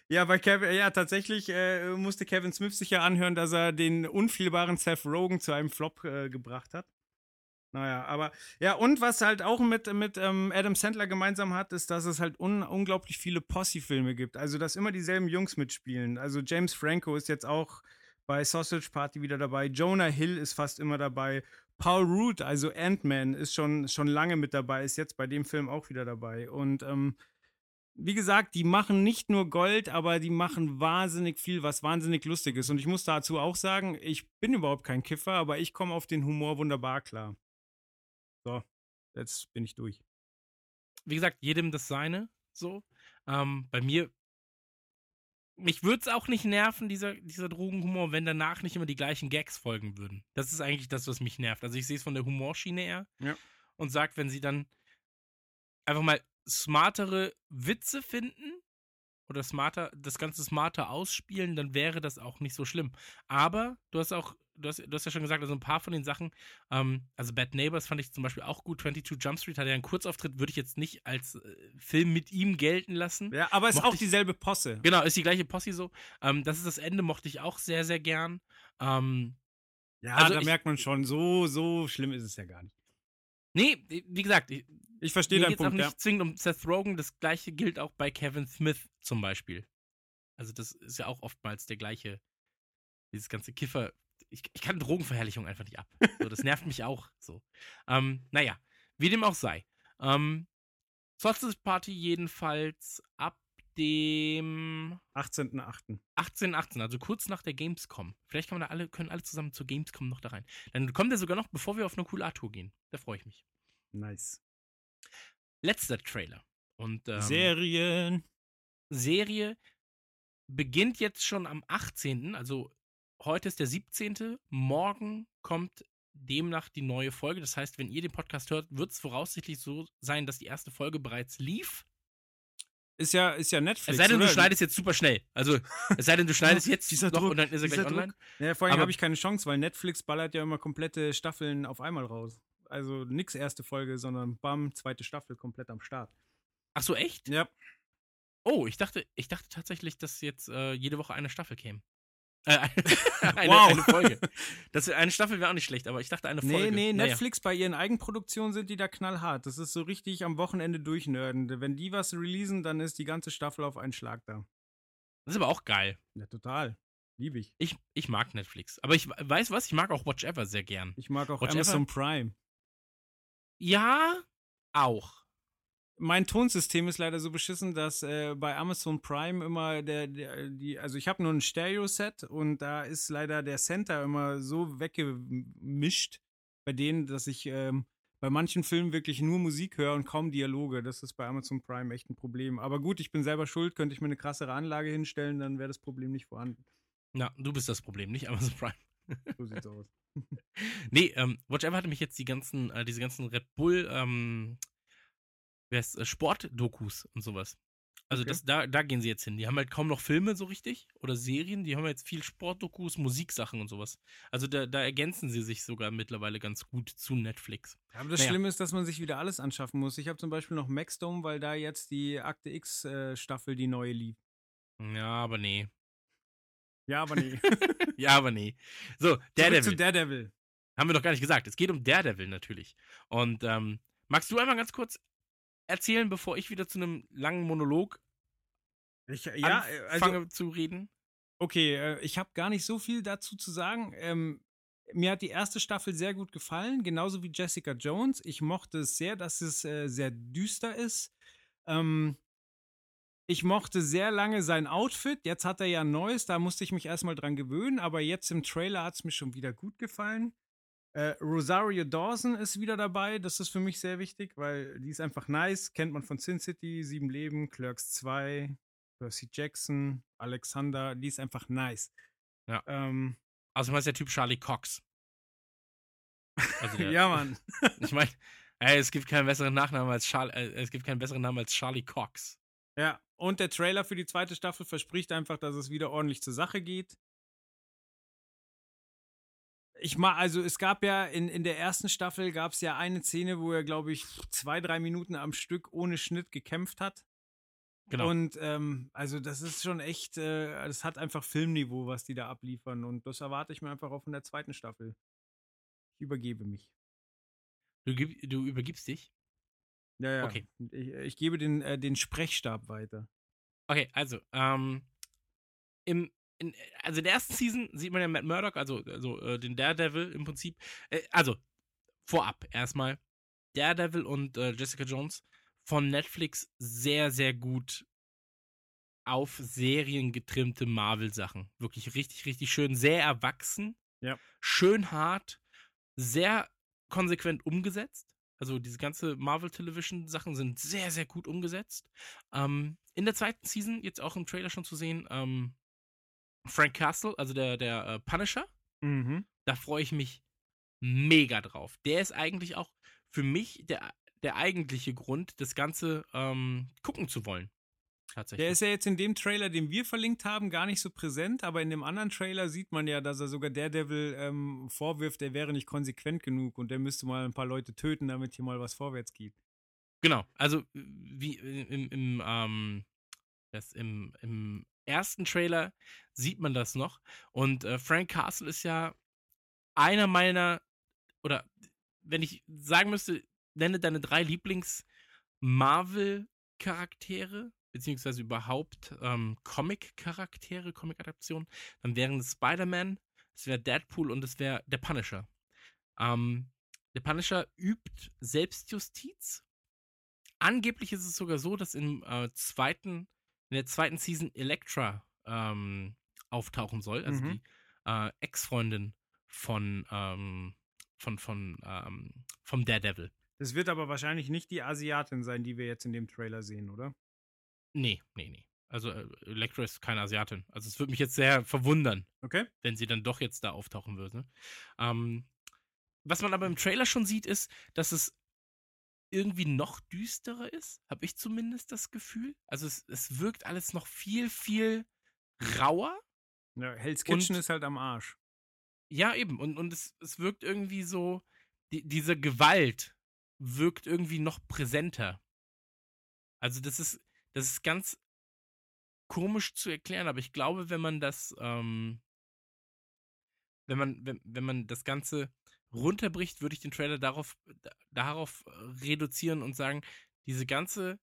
Ja, weil Kevin, ja, tatsächlich äh, musste Kevin Smith sich ja anhören, dass er den unfehlbaren Seth Rogen zu einem Flop äh, gebracht hat. Naja, aber ja, und was halt auch mit, mit ähm, Adam Sandler gemeinsam hat, ist, dass es halt un unglaublich viele Posse-Filme gibt. Also, dass immer dieselben Jungs mitspielen. Also, James Franco ist jetzt auch bei Sausage Party wieder dabei. Jonah Hill ist fast immer dabei. Paul Root, also Ant-Man, ist schon, schon lange mit dabei, ist jetzt bei dem Film auch wieder dabei. Und ähm, wie gesagt, die machen nicht nur Gold, aber die machen wahnsinnig viel, was wahnsinnig lustig ist. Und ich muss dazu auch sagen, ich bin überhaupt kein Kiffer, aber ich komme auf den Humor wunderbar klar. So, jetzt bin ich durch. Wie gesagt, jedem das seine, so. Ähm, bei mir, mich würde es auch nicht nerven, dieser, dieser Drogenhumor, wenn danach nicht immer die gleichen Gags folgen würden. Das ist eigentlich das, was mich nervt. Also ich sehe es von der Humorschiene her ja. und sagt, wenn sie dann einfach mal smartere Witze finden oder smarter, das Ganze smarter ausspielen, dann wäre das auch nicht so schlimm. Aber du hast auch, du hast, du hast ja schon gesagt, also ein paar von den Sachen, ähm, also Bad Neighbors fand ich zum Beispiel auch gut. 22 Jump Street hat ja einen Kurzauftritt, würde ich jetzt nicht als äh, Film mit ihm gelten lassen. Ja, aber ist Mochte auch ich- dieselbe Posse. Genau, ist die gleiche Posse so. Ähm, das ist das Ende, mochte ich auch sehr, sehr gern. Ähm, Ja, Also da ich- merkt man schon, so, so schlimm ist es ja gar nicht. nee, wie gesagt, ich, verstehe deinen geht's auch Punkt, nicht ja. zwingend um Seth Rogen. Das gleiche gilt auch bei Kevin Smith zum Beispiel. Also das ist ja auch oftmals der gleiche, dieses ganze Kiffer. Ich, ich kann Drogenverherrlichung einfach nicht ab. So, das nervt mich auch so. Ähm, naja, wie dem auch sei. Ähm, Solstice Party jedenfalls ab dem 18.8. 18.18, also kurz nach der Gamescom. Vielleicht kann man da alle, können alle zusammen zur Gamescom noch da rein. Dann kommt er sogar noch, bevor wir auf eine coole Art-Tour gehen. Da freue ich mich. Nice. Letzter Trailer. Und ähm, Serien. Serie beginnt jetzt schon am 18., also heute ist der 17., morgen kommt demnach die neue Folge. Das heißt, wenn ihr den Podcast hört, wird es voraussichtlich so sein, dass die erste Folge bereits lief. Ist ja, ist ja Netflix. Es sei denn, du oder? schneidest jetzt super schnell. Also, es sei denn, du schneidest jetzt Dieser noch Druck, und dann ist er gleich online. Ja, vor allem habe ich keine Chance, weil Netflix ballert ja immer komplette Staffeln auf einmal raus. Also nix erste Folge, sondern bam, zweite Staffel komplett am Start. Ach so, echt? Ja. Oh, ich dachte, ich dachte tatsächlich, dass jetzt äh, jede Woche eine Staffel käme. Äh, eine, Wow. eine Folge. Das, eine Staffel wäre auch nicht schlecht, aber ich dachte eine Nee, Folge. nee, Naja. Netflix bei ihren Eigenproduktionen sind die da knallhart. Das ist so richtig am Wochenende durchnörden. Wenn die was releasen, dann ist die ganze Staffel auf einen Schlag da. Das ist aber auch geil. Ja, total. Liebe ich. Ich, ich mag Netflix. Aber ich weiß was, ich mag auch Watch Ever sehr gern. Ich mag auch Watch Amazon Prime. Ja, auch. Mein Tonsystem ist leider so beschissen, dass äh, bei Amazon Prime immer der, der die, also ich habe nur ein Stereo-Set und da ist leider der Center immer so weggemischt bei denen, dass ich ähm, bei manchen Filmen wirklich nur Musik höre und kaum Dialoge. Das ist bei Amazon Prime echt ein Problem. Aber gut, ich bin selber schuld, könnte ich mir eine krassere Anlage hinstellen, dann wäre das Problem nicht vorhanden. Ja, du bist das Problem, nicht Amazon Prime. So sieht's aus. Nee, ähm, Watch Ever hatte mich jetzt die ganzen, äh, diese ganzen Red Bull, ähm, wer ist, äh, Sportdokus und sowas. Also Okay. das, da, da gehen sie jetzt hin. Die haben halt kaum noch Filme so richtig oder Serien. Die haben jetzt viel Sportdokus, Musiksachen und sowas. Also da, da ergänzen sie sich sogar mittlerweile ganz gut zu Netflix. Aber das Naja. Schlimme ist, dass man sich wieder alles anschaffen muss. Ich habe zum Beispiel noch Maxdome, weil da jetzt die Akte X-Staffel, die neue lief. Ja, aber nee. Ja, aber nee. Ja, aber nee. So, Zurück Daredevil. zu Daredevil. Haben wir doch gar nicht gesagt. Es geht um Daredevil natürlich. Und ähm, magst du einmal ganz kurz erzählen, bevor ich wieder zu einem langen Monolog Ich, ja, äh, anfange also, zu reden? okay, äh, ich habe gar nicht so viel dazu zu sagen. Ähm, mir hat die erste Staffel sehr gut gefallen, genauso wie Jessica Jones. Ich mochte es sehr, dass es äh, sehr düster ist. Ähm, ich mochte sehr lange sein Outfit. Jetzt hat er ja ein neues, da musste ich mich erstmal dran gewöhnen, aber jetzt im Trailer hat es mir schon wieder gut gefallen. Äh, Rosario Dawson ist wieder dabei. Das ist für mich sehr wichtig, weil die ist einfach nice. Kennt man von Sin City, Sieben Leben, Clerks 2, Percy Jackson, Alexander. Die ist einfach nice. Ja. Ähm, Also, du ist der Typ Charlie Cox. Also der, ja, Mann. Ich meine, es gibt keinen besseren Nachnamen als Charlie, äh, es gibt keinen besseren Namen als Charlie Cox. Ja, und der Trailer für die zweite Staffel verspricht einfach, dass es wieder ordentlich zur Sache geht. Ich mag, also es gab ja in, in der ersten Staffel gab es ja eine Szene, wo er, glaube ich, zwei, drei Minuten am Stück ohne Schnitt gekämpft hat. Genau. Und ähm, also das ist schon echt, äh, das hat einfach Filmniveau, was die da abliefern. Und das erwarte ich mir einfach auch von der zweiten Staffel. Ich übergebe mich. du, du übergibst dich. Ja, ja. Okay. Ich, ich gebe den, äh, den Sprechstab weiter. Okay, also, ähm, im, in, also in der ersten Season sieht man ja Matt Murdock, also, also äh, den Daredevil im Prinzip. Äh, also, vorab erstmal, Daredevil und äh, Jessica Jones von Netflix sehr, sehr gut auf Serien getrimmte Marvel-Sachen. Wirklich richtig, richtig schön. Sehr erwachsen. Ja. Schön hart. Sehr konsequent umgesetzt. Also diese ganze Marvel Television Sachen sind sehr, sehr gut umgesetzt. Ähm, in der zweiten Season, jetzt auch im Trailer schon zu sehen, ähm, Frank Castle, also der, der äh, Punisher, Mhm. da freue ich mich mega drauf. Der ist eigentlich auch für mich der, der eigentliche Grund, das Ganze ähm, gucken zu wollen. Tatsächlich. Der ist ja jetzt in dem Trailer, den wir verlinkt haben, gar nicht so präsent, aber in dem anderen Trailer sieht man ja, dass er sogar Daredevil ähm, vorwirft, er wäre nicht konsequent genug und der müsste mal ein paar Leute töten, damit hier mal was vorwärts geht. Genau, also wie im, im, ähm, das im, im ersten Trailer sieht man das noch. Und äh, Frank Castle ist ja einer meiner, oder wenn ich sagen müsste, nenne deine drei Lieblings-Marvel-Charaktere, beziehungsweise überhaupt ähm, Comic-Charaktere, Comic-Adaptionen, dann wären es Spider-Man, es wäre Deadpool und es wäre der Punisher. Ähm, der Punisher übt Selbstjustiz. Angeblich ist es sogar so, dass im äh, zweiten, in der zweiten Season Elektra ähm, auftauchen soll, also Mhm. die äh, Ex-Freundin von, ähm, von, von, ähm, vom Daredevil. Das wird aber wahrscheinlich nicht die Asiatin sein, die wir jetzt in dem Trailer sehen, oder? Nee, nee, nee. Also äh, Elektra ist keine Asiatin. Also es würde mich jetzt sehr verwundern, Okay. wenn sie dann doch jetzt da auftauchen würde. Ähm, was man aber im Trailer schon sieht, ist, dass es irgendwie noch düsterer ist, habe ich zumindest das Gefühl. Also es, es wirkt alles noch viel, viel rauer. Ja, Hell's Und- Kitchen ist halt am Arsch. Ja, eben. Und, und es, es wirkt irgendwie so, die, diese Gewalt wirkt irgendwie noch präsenter. Also das ist, das ist ganz komisch zu erklären, aber ich glaube, wenn man das, ähm, wenn man, wenn, wenn man das Ganze runterbricht, würde ich den Trailer darauf, da- darauf äh, reduzieren und sagen, diese ganze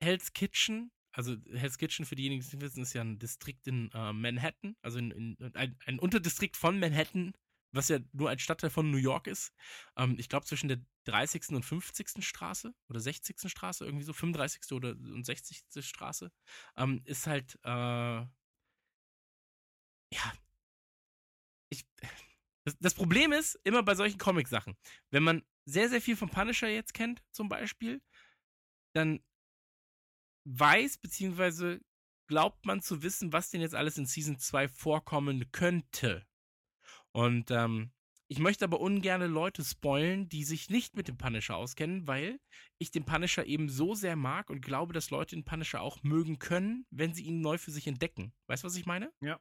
Hell's Kitchen, also Hell's Kitchen für diejenigen, die es nicht wissen, ist ja ein Distrikt in äh, Manhattan, also in, in, ein, ein Unterdistrikt von Manhattan, was ja nur ein Stadtteil von New York ist. Ähm, ich glaube zwischen der 30. und 50. Straße oder 60. Straße, irgendwie so 35. oder und 60. Straße, ähm, ist halt, äh, ja, ich, das, das Problem ist immer bei solchen Comic-Sachen, wenn man sehr, sehr viel von Punisher jetzt kennt, zum Beispiel, dann weiß, beziehungsweise glaubt man zu wissen, was denn jetzt alles in Season 2 vorkommen könnte. Und ähm, ich möchte aber ungerne Leute spoilen, die sich nicht mit dem Punisher auskennen, weil ich den Punisher eben so sehr mag und glaube, dass Leute den Punisher auch mögen können, wenn sie ihn neu für sich entdecken. Weißt du, was ich meine? Ja.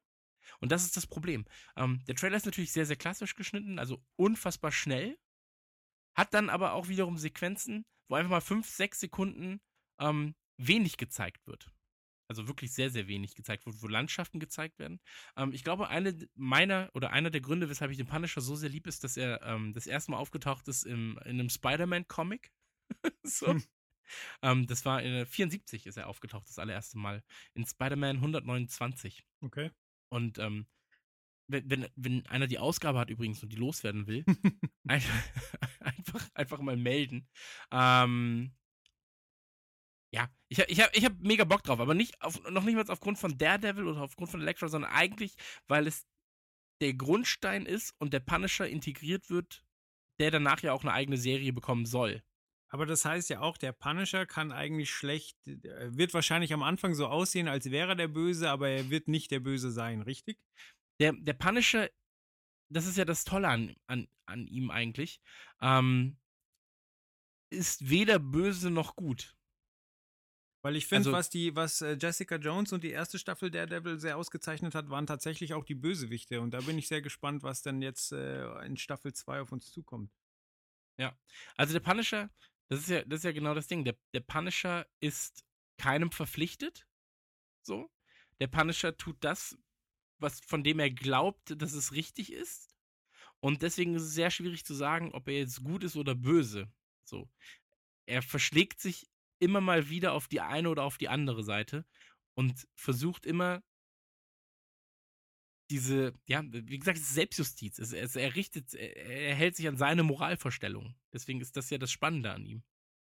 Und das ist das Problem. Ähm, der Trailer ist natürlich sehr, sehr klassisch geschnitten, also unfassbar schnell. Hat dann aber auch wiederum Sequenzen, wo einfach mal fünf, sechs Sekunden ähm, wenig gezeigt wird. Also wirklich sehr, sehr wenig gezeigt wird, wo Landschaften gezeigt werden. Ähm, ich glaube, eine meiner oder einer der Gründe, weshalb ich den Punisher so sehr lieb, ist, dass er ähm, das erste Mal aufgetaucht ist im, in einem Spider-Man-Comic. so. Hm. Ähm, das war in 74 ist er aufgetaucht, das allererste Mal. In Spider-Man 129. Okay. Und ähm, wenn, wenn, wenn einer die Ausgabe hat übrigens und die loswerden will, einfach, einfach, einfach mal melden. Ähm, ich, ich habe ich hab mega Bock drauf, aber nicht auf, noch nicht mal aufgrund von Daredevil oder aufgrund von Elektra, sondern eigentlich, weil es der Grundstein ist und der Punisher integriert wird, der danach ja auch eine eigene Serie bekommen soll. Aber das heißt ja auch, der Punisher kann eigentlich schlecht, wird wahrscheinlich am Anfang so aussehen, als wäre er der Böse, aber er wird nicht der Böse sein, richtig? Der, der Punisher, das ist ja das Tolle an, an, an ihm eigentlich, ähm, ist weder böse noch gut. Weil ich finde, also, was die, was äh, Jessica Jones und die erste Staffel Daredevil sehr ausgezeichnet hat, waren tatsächlich auch die Bösewichte. Und da bin ich sehr gespannt, was dann jetzt äh, in Staffel 2 auf uns zukommt. Ja. Also der Punisher, das ist ja, das ist ja genau das Ding. Der, der Punisher ist keinem verpflichtet. So. Der Punisher tut das, was von dem er glaubt, dass es richtig ist. Und deswegen ist es sehr schwierig zu sagen, ob er jetzt gut ist oder böse. So. Er verschlägt sich immer mal wieder auf die eine oder auf die andere Seite und versucht immer diese, ja, wie gesagt, Selbstjustiz. Es, es, er richtet, er hält sich an seine Moralvorstellungen. Deswegen ist das ja das Spannende an ihm.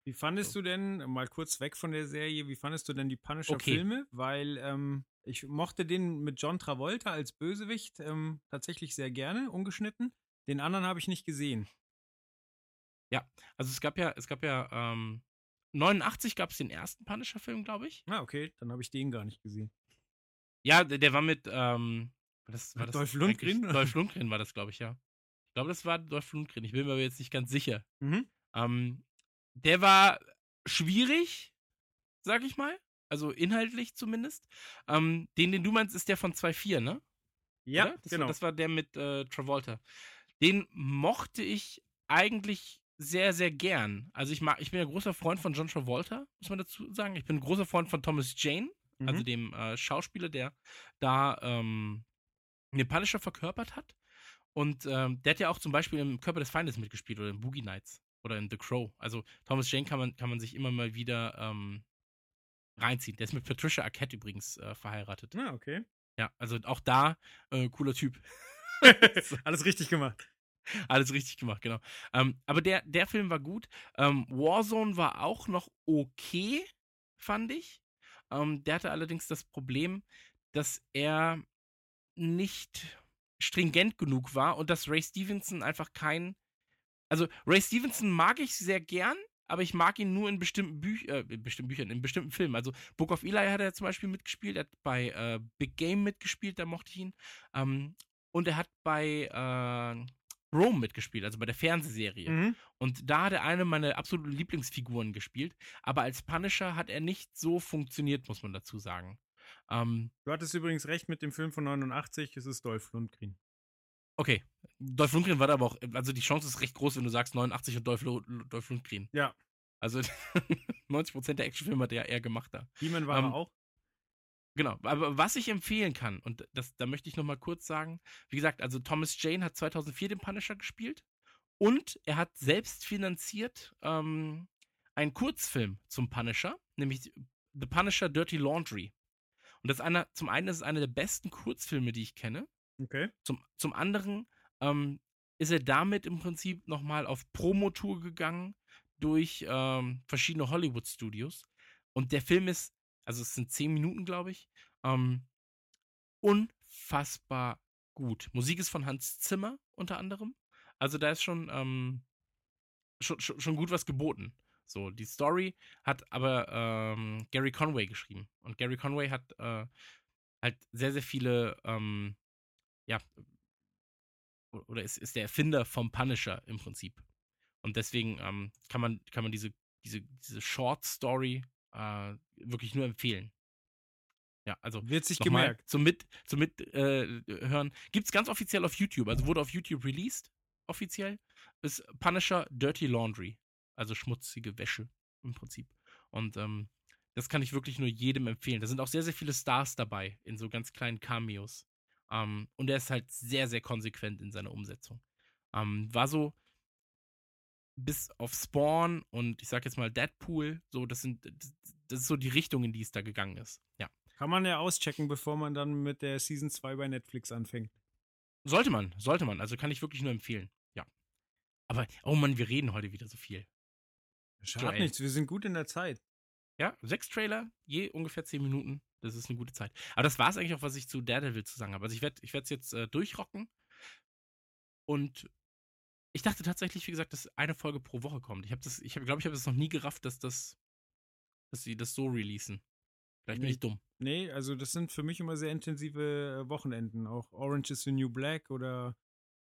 Wie fandest so. du denn, mal kurz weg von der Serie, wie fandest du denn die Punisher-Filme? Okay. Weil ähm, ich mochte den mit John Travolta als Bösewicht ähm, tatsächlich sehr gerne, ungeschnitten. Den anderen habe ich nicht gesehen. Ja, also es gab ja, es gab ja ähm, 89 gab es den ersten Punisher-Film, glaube ich. Ah, okay, dann habe ich den gar nicht gesehen. Ja, der, der war mit, ähm, war das, war das Dolph Lundgren? Dolph Lundgren war das, glaube ich, ja. Ich glaube, das war Dolph Lundgren. Ich bin mir aber jetzt nicht ganz sicher. Mhm. Ähm, der war schwierig, sag ich mal. Also inhaltlich zumindest. Ähm, den, den du meinst, ist der von 2.4, ne? Ja, das genau. War, das war der mit äh, Travolta. Den mochte ich eigentlich sehr, sehr gern. Also ich mag, ich bin ein großer Freund von John Travolta, muss man dazu sagen. Ich bin ein großer Freund von Thomas Jane, also mhm. also dem äh, Schauspieler, der da ähm, den Punisher verkörpert hat. Und ähm, der hat ja auch zum Beispiel im Körper des Feindes mitgespielt oder in Boogie Nights oder in The Crow. Also Thomas Jane kann man, kann man sich immer mal wieder ähm, reinziehen. Der ist mit Patricia Arquette übrigens äh, verheiratet. Ah, okay. Ja, also auch da äh, cooler Typ. Alles richtig gemacht. Alles richtig gemacht, genau. Ähm, aber der, der Film war gut. Ähm, Warzone war auch noch okay, fand ich. Ähm, der hatte allerdings das Problem, dass er nicht stringent genug war und dass Ray Stevenson einfach kein. Also, Ray Stevenson mag ich sehr gern, aber ich mag ihn nur in bestimmten, Büch äh, in bestimmten Büchern, in bestimmten Filmen. Also Book of Eli hat er zum Beispiel mitgespielt, er hat bei äh, Big Game mitgespielt, da mochte ich ihn. Ähm, und er hat bei äh, Rome mitgespielt, also bei der Fernsehserie. Mhm. Und da hat er eine meiner absoluten Lieblingsfiguren gespielt. Aber als Punisher hat er nicht so funktioniert, muss man dazu sagen. Ähm, du hattest übrigens recht mit dem Film von 89, es ist Dolph Lundgren. Okay. Dolph Lundgren war da aber auch, also die Chance ist recht groß, wenn du sagst 89 und Dolph, Dolph Lundgren. Ja. Also 90% der Actionfilme hat er eher gemacht da. He-Man war ähm, auch. Genau, aber was ich empfehlen kann, und das, da möchte ich nochmal kurz sagen, wie gesagt, also Thomas Jane hat 2004 den Punisher gespielt und er hat selbst finanziert ähm, einen Kurzfilm zum Punisher, nämlich The Punisher Dirty Laundry. Und das ist einer, zum einen ist es einer der besten Kurzfilme, die ich kenne. Okay. Zum, zum anderen ähm, ist er damit im Prinzip nochmal auf Promotour gegangen durch ähm, verschiedene Hollywood-Studios. Und der Film ist also es sind zehn Minuten, glaube ich. Ähm, unfassbar gut. Musik ist von Hans Zimmer unter anderem. Also da ist schon, ähm, schon, schon, gut was geboten. So, die Story hat aber ähm, Gary Conway geschrieben. Und Gary Conway hat äh, halt sehr, sehr viele, ähm, ja, oder ist, ist der Erfinder vom Punisher im Prinzip. Und deswegen ähm, kann man, kann man diese, diese, diese Short Story äh, wirklich nur empfehlen. Ja, also Wird sich gemerkt. zum Mit, zum Mit äh, hören. Gibt es ganz offiziell auf YouTube, also wurde auf YouTube released, offiziell. Ist Punisher Dirty Laundry. Also schmutzige Wäsche im Prinzip. Und ähm, das kann ich wirklich nur jedem empfehlen. Da sind auch sehr, sehr viele Stars dabei in so ganz kleinen Cameos. Ähm, und er ist halt sehr, sehr konsequent in seiner Umsetzung. Ähm, war so bis auf Spawn und ich sag jetzt mal Deadpool, so, das sind, das ist so die Richtung, in die es da gegangen ist. Ja. Kann man ja auschecken, bevor man dann mit der Season 2 bei Netflix anfängt. Sollte man, sollte man. Also kann ich wirklich nur empfehlen. Ja. Aber, oh Mann, wir reden heute wieder so viel. Schadet Joel. nichts, wir sind gut in der Zeit. Ja, sechs Trailer, je ungefähr zehn Minuten. Das ist eine gute Zeit. Aber das war es eigentlich auch, was ich zu Daredevil zu sagen habe. Also ich werde ich es jetzt äh, durchrocken. Und ich dachte tatsächlich, wie gesagt, dass eine Folge pro Woche kommt. Ich habe das, ich glaube, ich habe das noch nie gerafft, dass das, dass sie das so releasen. Vielleicht bin Nee. ich dumm. Nee, also das sind für mich immer sehr intensive äh, Wochenenden. Auch Orange is the New Black oder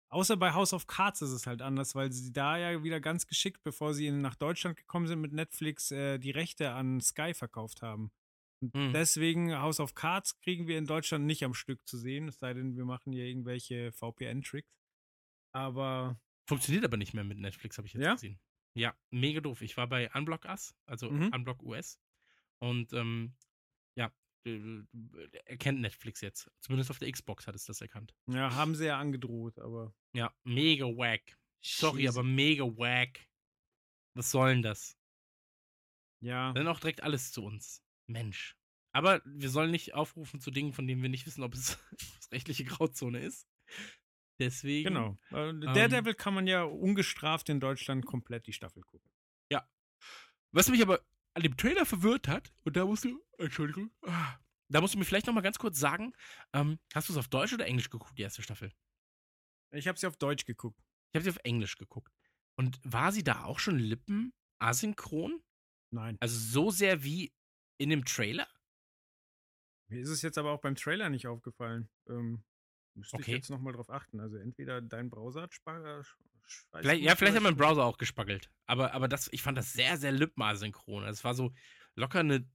außer bei House of Cards ist es halt anders, weil sie da ja wieder ganz geschickt, bevor sie nach Deutschland gekommen sind mit Netflix, äh, die Rechte an Sky verkauft haben. Und Mhm. deswegen House of Cards kriegen wir in Deutschland nicht am Stück zu sehen, es sei denn, wir machen hier irgendwelche VPN-Tricks. Aber Funktioniert aber nicht mehr mit Netflix, habe ich jetzt Ja? gesehen. Ja, mega doof. Ich war bei Unblock Us, also Mhm. Unblock US. Und ähm, ja, äh, erkennt Netflix jetzt. Zumindest auf der Xbox hat es das erkannt. ja, haben sie ja angedroht, aber. Ja, mega wack. Sorry, Scheiße. aber mega wack. Was soll denn das? Ja. Dann auch direkt alles zu uns. Mensch. Aber wir sollen nicht aufrufen zu Dingen, von denen wir nicht wissen, ob es, ob es rechtliche Grauzone ist. Deswegen. Genau. Äh, Ähm, Daredevil kann man ja ungestraft in Deutschland komplett die Staffel gucken. Was mich aber an dem Trailer verwirrt hat, und da musst du, Entschuldigung, ah, da musst du mir vielleicht noch mal ganz kurz sagen, ähm, hast du es auf Deutsch oder Englisch geguckt, die erste Staffel? Ich habe sie auf Deutsch geguckt. Ich habe sie auf Englisch geguckt. Und war sie da auch schon Lippen asynchron? Nein. Also so sehr wie in dem Trailer? Mir ist es jetzt aber auch beim Trailer nicht aufgefallen. Ähm, müsste ich Okay. jetzt nochmal drauf achten. Also entweder dein Browser hat Spa sch- scheiß Vielleicht, ja, vielleicht hat mein. Browser auch gespaggelt. Aber, aber das, ich fand das sehr, sehr lippenasynchron. Also es war so locker eine.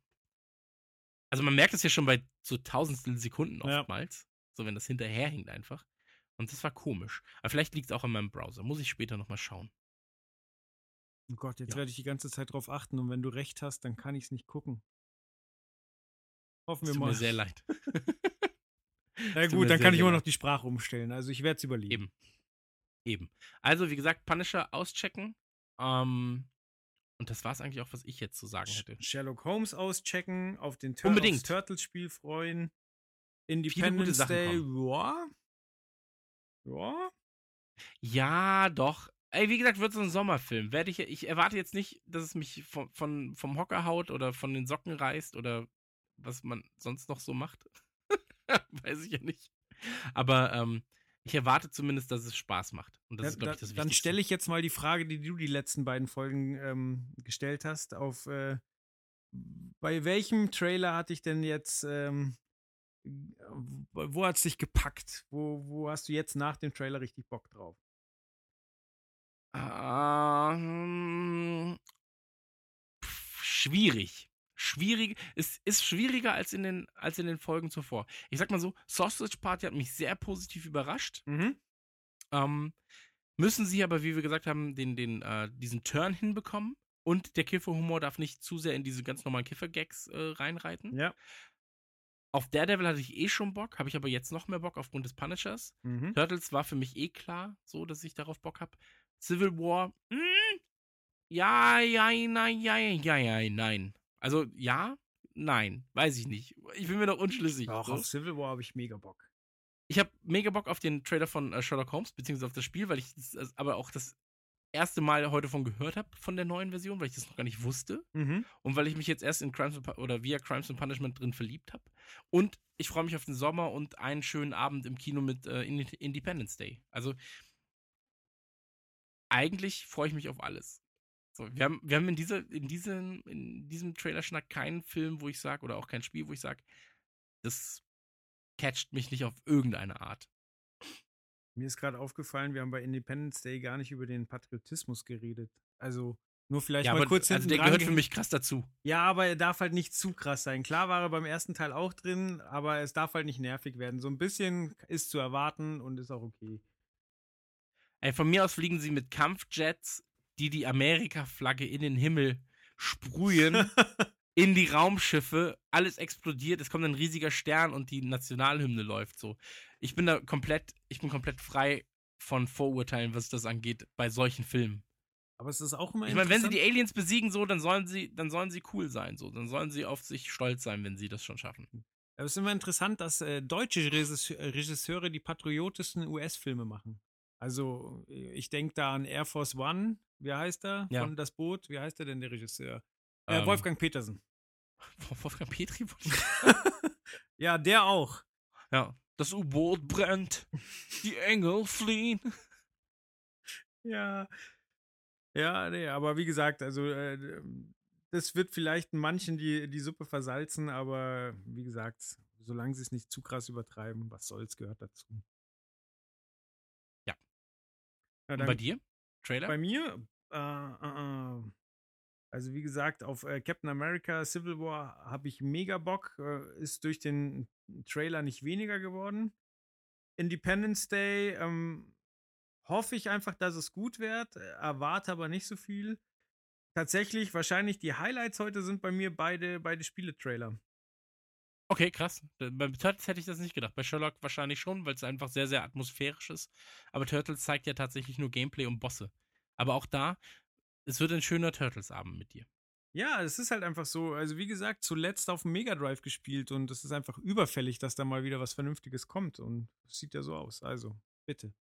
Also man merkt es ja schon bei so tausendstel Sekunden Ja. oftmals. So wenn das hinterherhinkt einfach. Und das war komisch. Aber vielleicht liegt es auch an meinem Browser. Muss ich später nochmal schauen. Oh Gott, jetzt Ja. werde ich die ganze Zeit drauf achten und wenn du recht hast, dann kann ich es nicht gucken. Hoffen Es wir tut mal. mir sehr leid. Na gut, dann kann ich immer noch die Sprache umstellen. Also ich werde es überleben. Eben. Eben. Also, wie gesagt, Punisher auschecken. Ähm, und das war es eigentlich auch, was ich jetzt zu sagen hätte. Sherlock Holmes auschecken, auf den Tur Unbedingt. Turtles-Spiel freuen. Independence Day, ja. Ja. Ja, doch. Ey, wie gesagt, wird so ein Sommerfilm. Werde ich, ich erwarte jetzt nicht, dass es mich von, von, vom Hocker haut oder von den Socken reißt oder was man sonst noch so macht. Weiß ich ja nicht. Aber ähm, ich erwarte zumindest, dass es Spaß macht. Und das Ja, ist, glaube da, ich, das dann Wichtigste. stelle ich jetzt mal die Frage, die du die letzten beiden Folgen ähm, gestellt hast, auf äh, bei welchem Trailer hatte ich denn jetzt, ähm, wo hat es dich gepackt? Wo, wo hast du jetzt nach dem Trailer richtig Bock drauf? Ähm, schwierig. Schwierig. Es ist schwieriger als in, den, als in den Folgen zuvor. Ich sag mal so, Sausage Party hat mich sehr positiv überrascht. Mhm. Ähm, müssen sie aber, wie wir gesagt haben, den, den, äh, diesen Turn hinbekommen. Und der Kifferhumor darf nicht zu sehr in diese ganz normalen Kiffer-Gags äh, reinreiten. Ja. Auf Daredevil hatte ich eh schon Bock, habe ich aber jetzt noch mehr Bock aufgrund des Punishers. Mhm. Turtles war für mich eh klar, so dass ich darauf Bock habe. Civil War, mm, ja, ja, nein, ja, ja, ja, nein. Also ja, nein, weiß ich nicht. Ich bin mir noch unschlüssig. Auch so. auf Civil War habe ich mega Bock. Ich habe mega Bock auf den Trailer von äh, Sherlock Holmes, beziehungsweise auf das Spiel, weil ich das, das aber auch das erste Mal heute von gehört habe, von der neuen Version, weil ich das noch gar nicht wusste. Mhm. Und weil ich mich jetzt erst in Crimes oder via Crimes and Punishment drin verliebt habe. Und ich freue mich auf den Sommer und einen schönen Abend im Kino mit äh, Inde- Independence Day. Also eigentlich freue ich mich auf alles. So, wir, haben, wir haben in, dieser, in, diesem, in diesem Trailer-Schnack keinen Film, wo ich sage, oder auch kein Spiel, wo ich sage, das catcht mich nicht auf irgendeine Art. Mir ist gerade aufgefallen, wir haben bei Independence Day gar nicht über den Patriotismus geredet. Also nur vielleicht Ja, mal aber kurz also der gehört ge- für mich krass dazu. Ja, aber er darf halt nicht zu krass sein. Klar war er beim ersten Teil auch drin, aber es darf halt nicht nervig werden. So ein bisschen ist zu erwarten und ist auch okay. Ey, von mir aus fliegen sie mit Kampfjets, die die Amerika-Flagge in den Himmel sprühen, in die Raumschiffe, alles explodiert, es kommt ein riesiger Stern und die Nationalhymne läuft so. Ich bin da komplett, ich bin komplett frei von Vorurteilen, was das angeht, bei solchen Filmen. aber es ist auch immer Ich meine, wenn sie die Aliens besiegen, so, dann sollen sie, dann sollen sie cool sein, so. Dann sollen sie auf sich stolz sein, wenn sie das schon schaffen. Aber es ist immer interessant, dass äh, deutsche Regisseur- Regisseure die patriotischsten US-Filme machen. Also, äh, ich denke da an Air Force One. Wie heißt er? Ja. Von Das Boot. Wie heißt er denn, der Regisseur? Äh, Ähm, Wolfgang Petersen. Wolfgang Petri? Ja, der auch. Ja. Das U-Boot brennt. Die Engel fliehen. Ja. Ja, nee, aber wie gesagt, also äh, das wird vielleicht manchen die, die Suppe versalzen, aber wie gesagt, solange sie es nicht zu krass übertreiben, was soll's, gehört dazu. Ja. bei dir? Trailer? Bei mir, äh, äh, äh, also wie gesagt, auf äh, Captain America Civil War habe ich mega Bock. Äh, ist durch den Trailer nicht weniger geworden. Independence Day ähm, hoffe ich einfach, dass es gut wird, erwarte aber nicht so viel. Tatsächlich, wahrscheinlich die Highlights heute sind bei mir beide, beide Spiele-Trailer. Okay, krass. Bei Turtles hätte ich das nicht gedacht. Bei Sherlock wahrscheinlich schon, weil es einfach sehr, sehr atmosphärisch ist. Aber Turtles zeigt ja tatsächlich nur Gameplay und Bosse. Aber auch da, es wird ein schöner Turtles-Abend mit dir. Ja, es ist halt einfach so. Also, wie gesagt, zuletzt auf dem Mega Drive gespielt und es ist einfach überfällig, dass da mal wieder was Vernünftiges kommt. Und es sieht ja so aus. Also, bitte.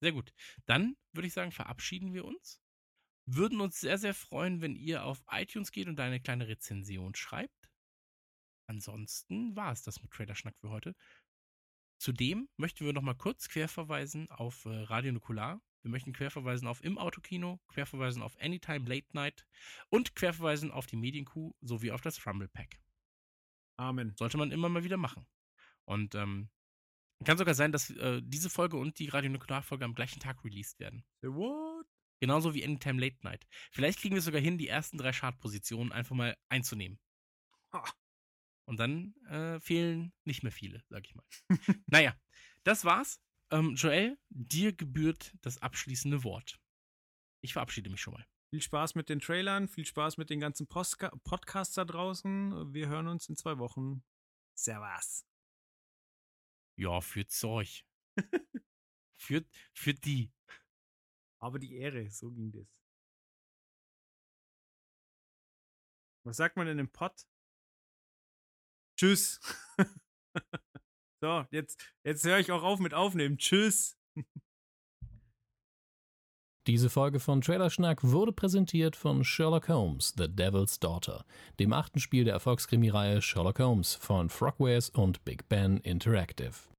Sehr gut. Dann würde ich sagen, verabschieden wir uns. Würden uns sehr, sehr freuen, wenn ihr auf iTunes geht und eine kleine Rezension schreibt. Ansonsten war es das mit Trailer Schnack für heute. Zudem möchten wir nochmal kurz querverweisen auf äh, Radio Nukular. Wir möchten querverweisen auf Im Autokino, querverweisen auf Anytime Late Night und querverweisen auf die Medienkuh sowie auf das Rumble Pack. Amen. Sollte man immer mal wieder machen. Und ähm, kann sogar sein, dass äh, diese Folge und die Radio Nukular-Folge am gleichen Tag released werden. The what? Genauso wie Anytime Late Night. Vielleicht kriegen wir sogar hin, die ersten drei Chartpositionen einfach mal einzunehmen. Ha. Und dann äh, fehlen nicht mehr viele, sag ich mal. naja, das war's. Ähm, Joel, dir gebührt das abschließende Wort. Ich verabschiede mich schon mal. Viel Spaß mit den Trailern, viel Spaß mit den ganzen Postka Podcasts da draußen. Wir hören uns in zwei Wochen. Servus. Ja, für Zeug. für, für die. Aber die Ehre, so ging das. Was sagt man denn im Pott? Tschüss. so, jetzt, jetzt höre ich auch auf mit Aufnehmen. Tschüss. Diese Folge von Trailerschnack wurde präsentiert von Sherlock Holmes, The Devil's Daughter, dem achten Spiel der Erfolgskrimireihe Sherlock Holmes von Frogwares und Big Ben Interactive.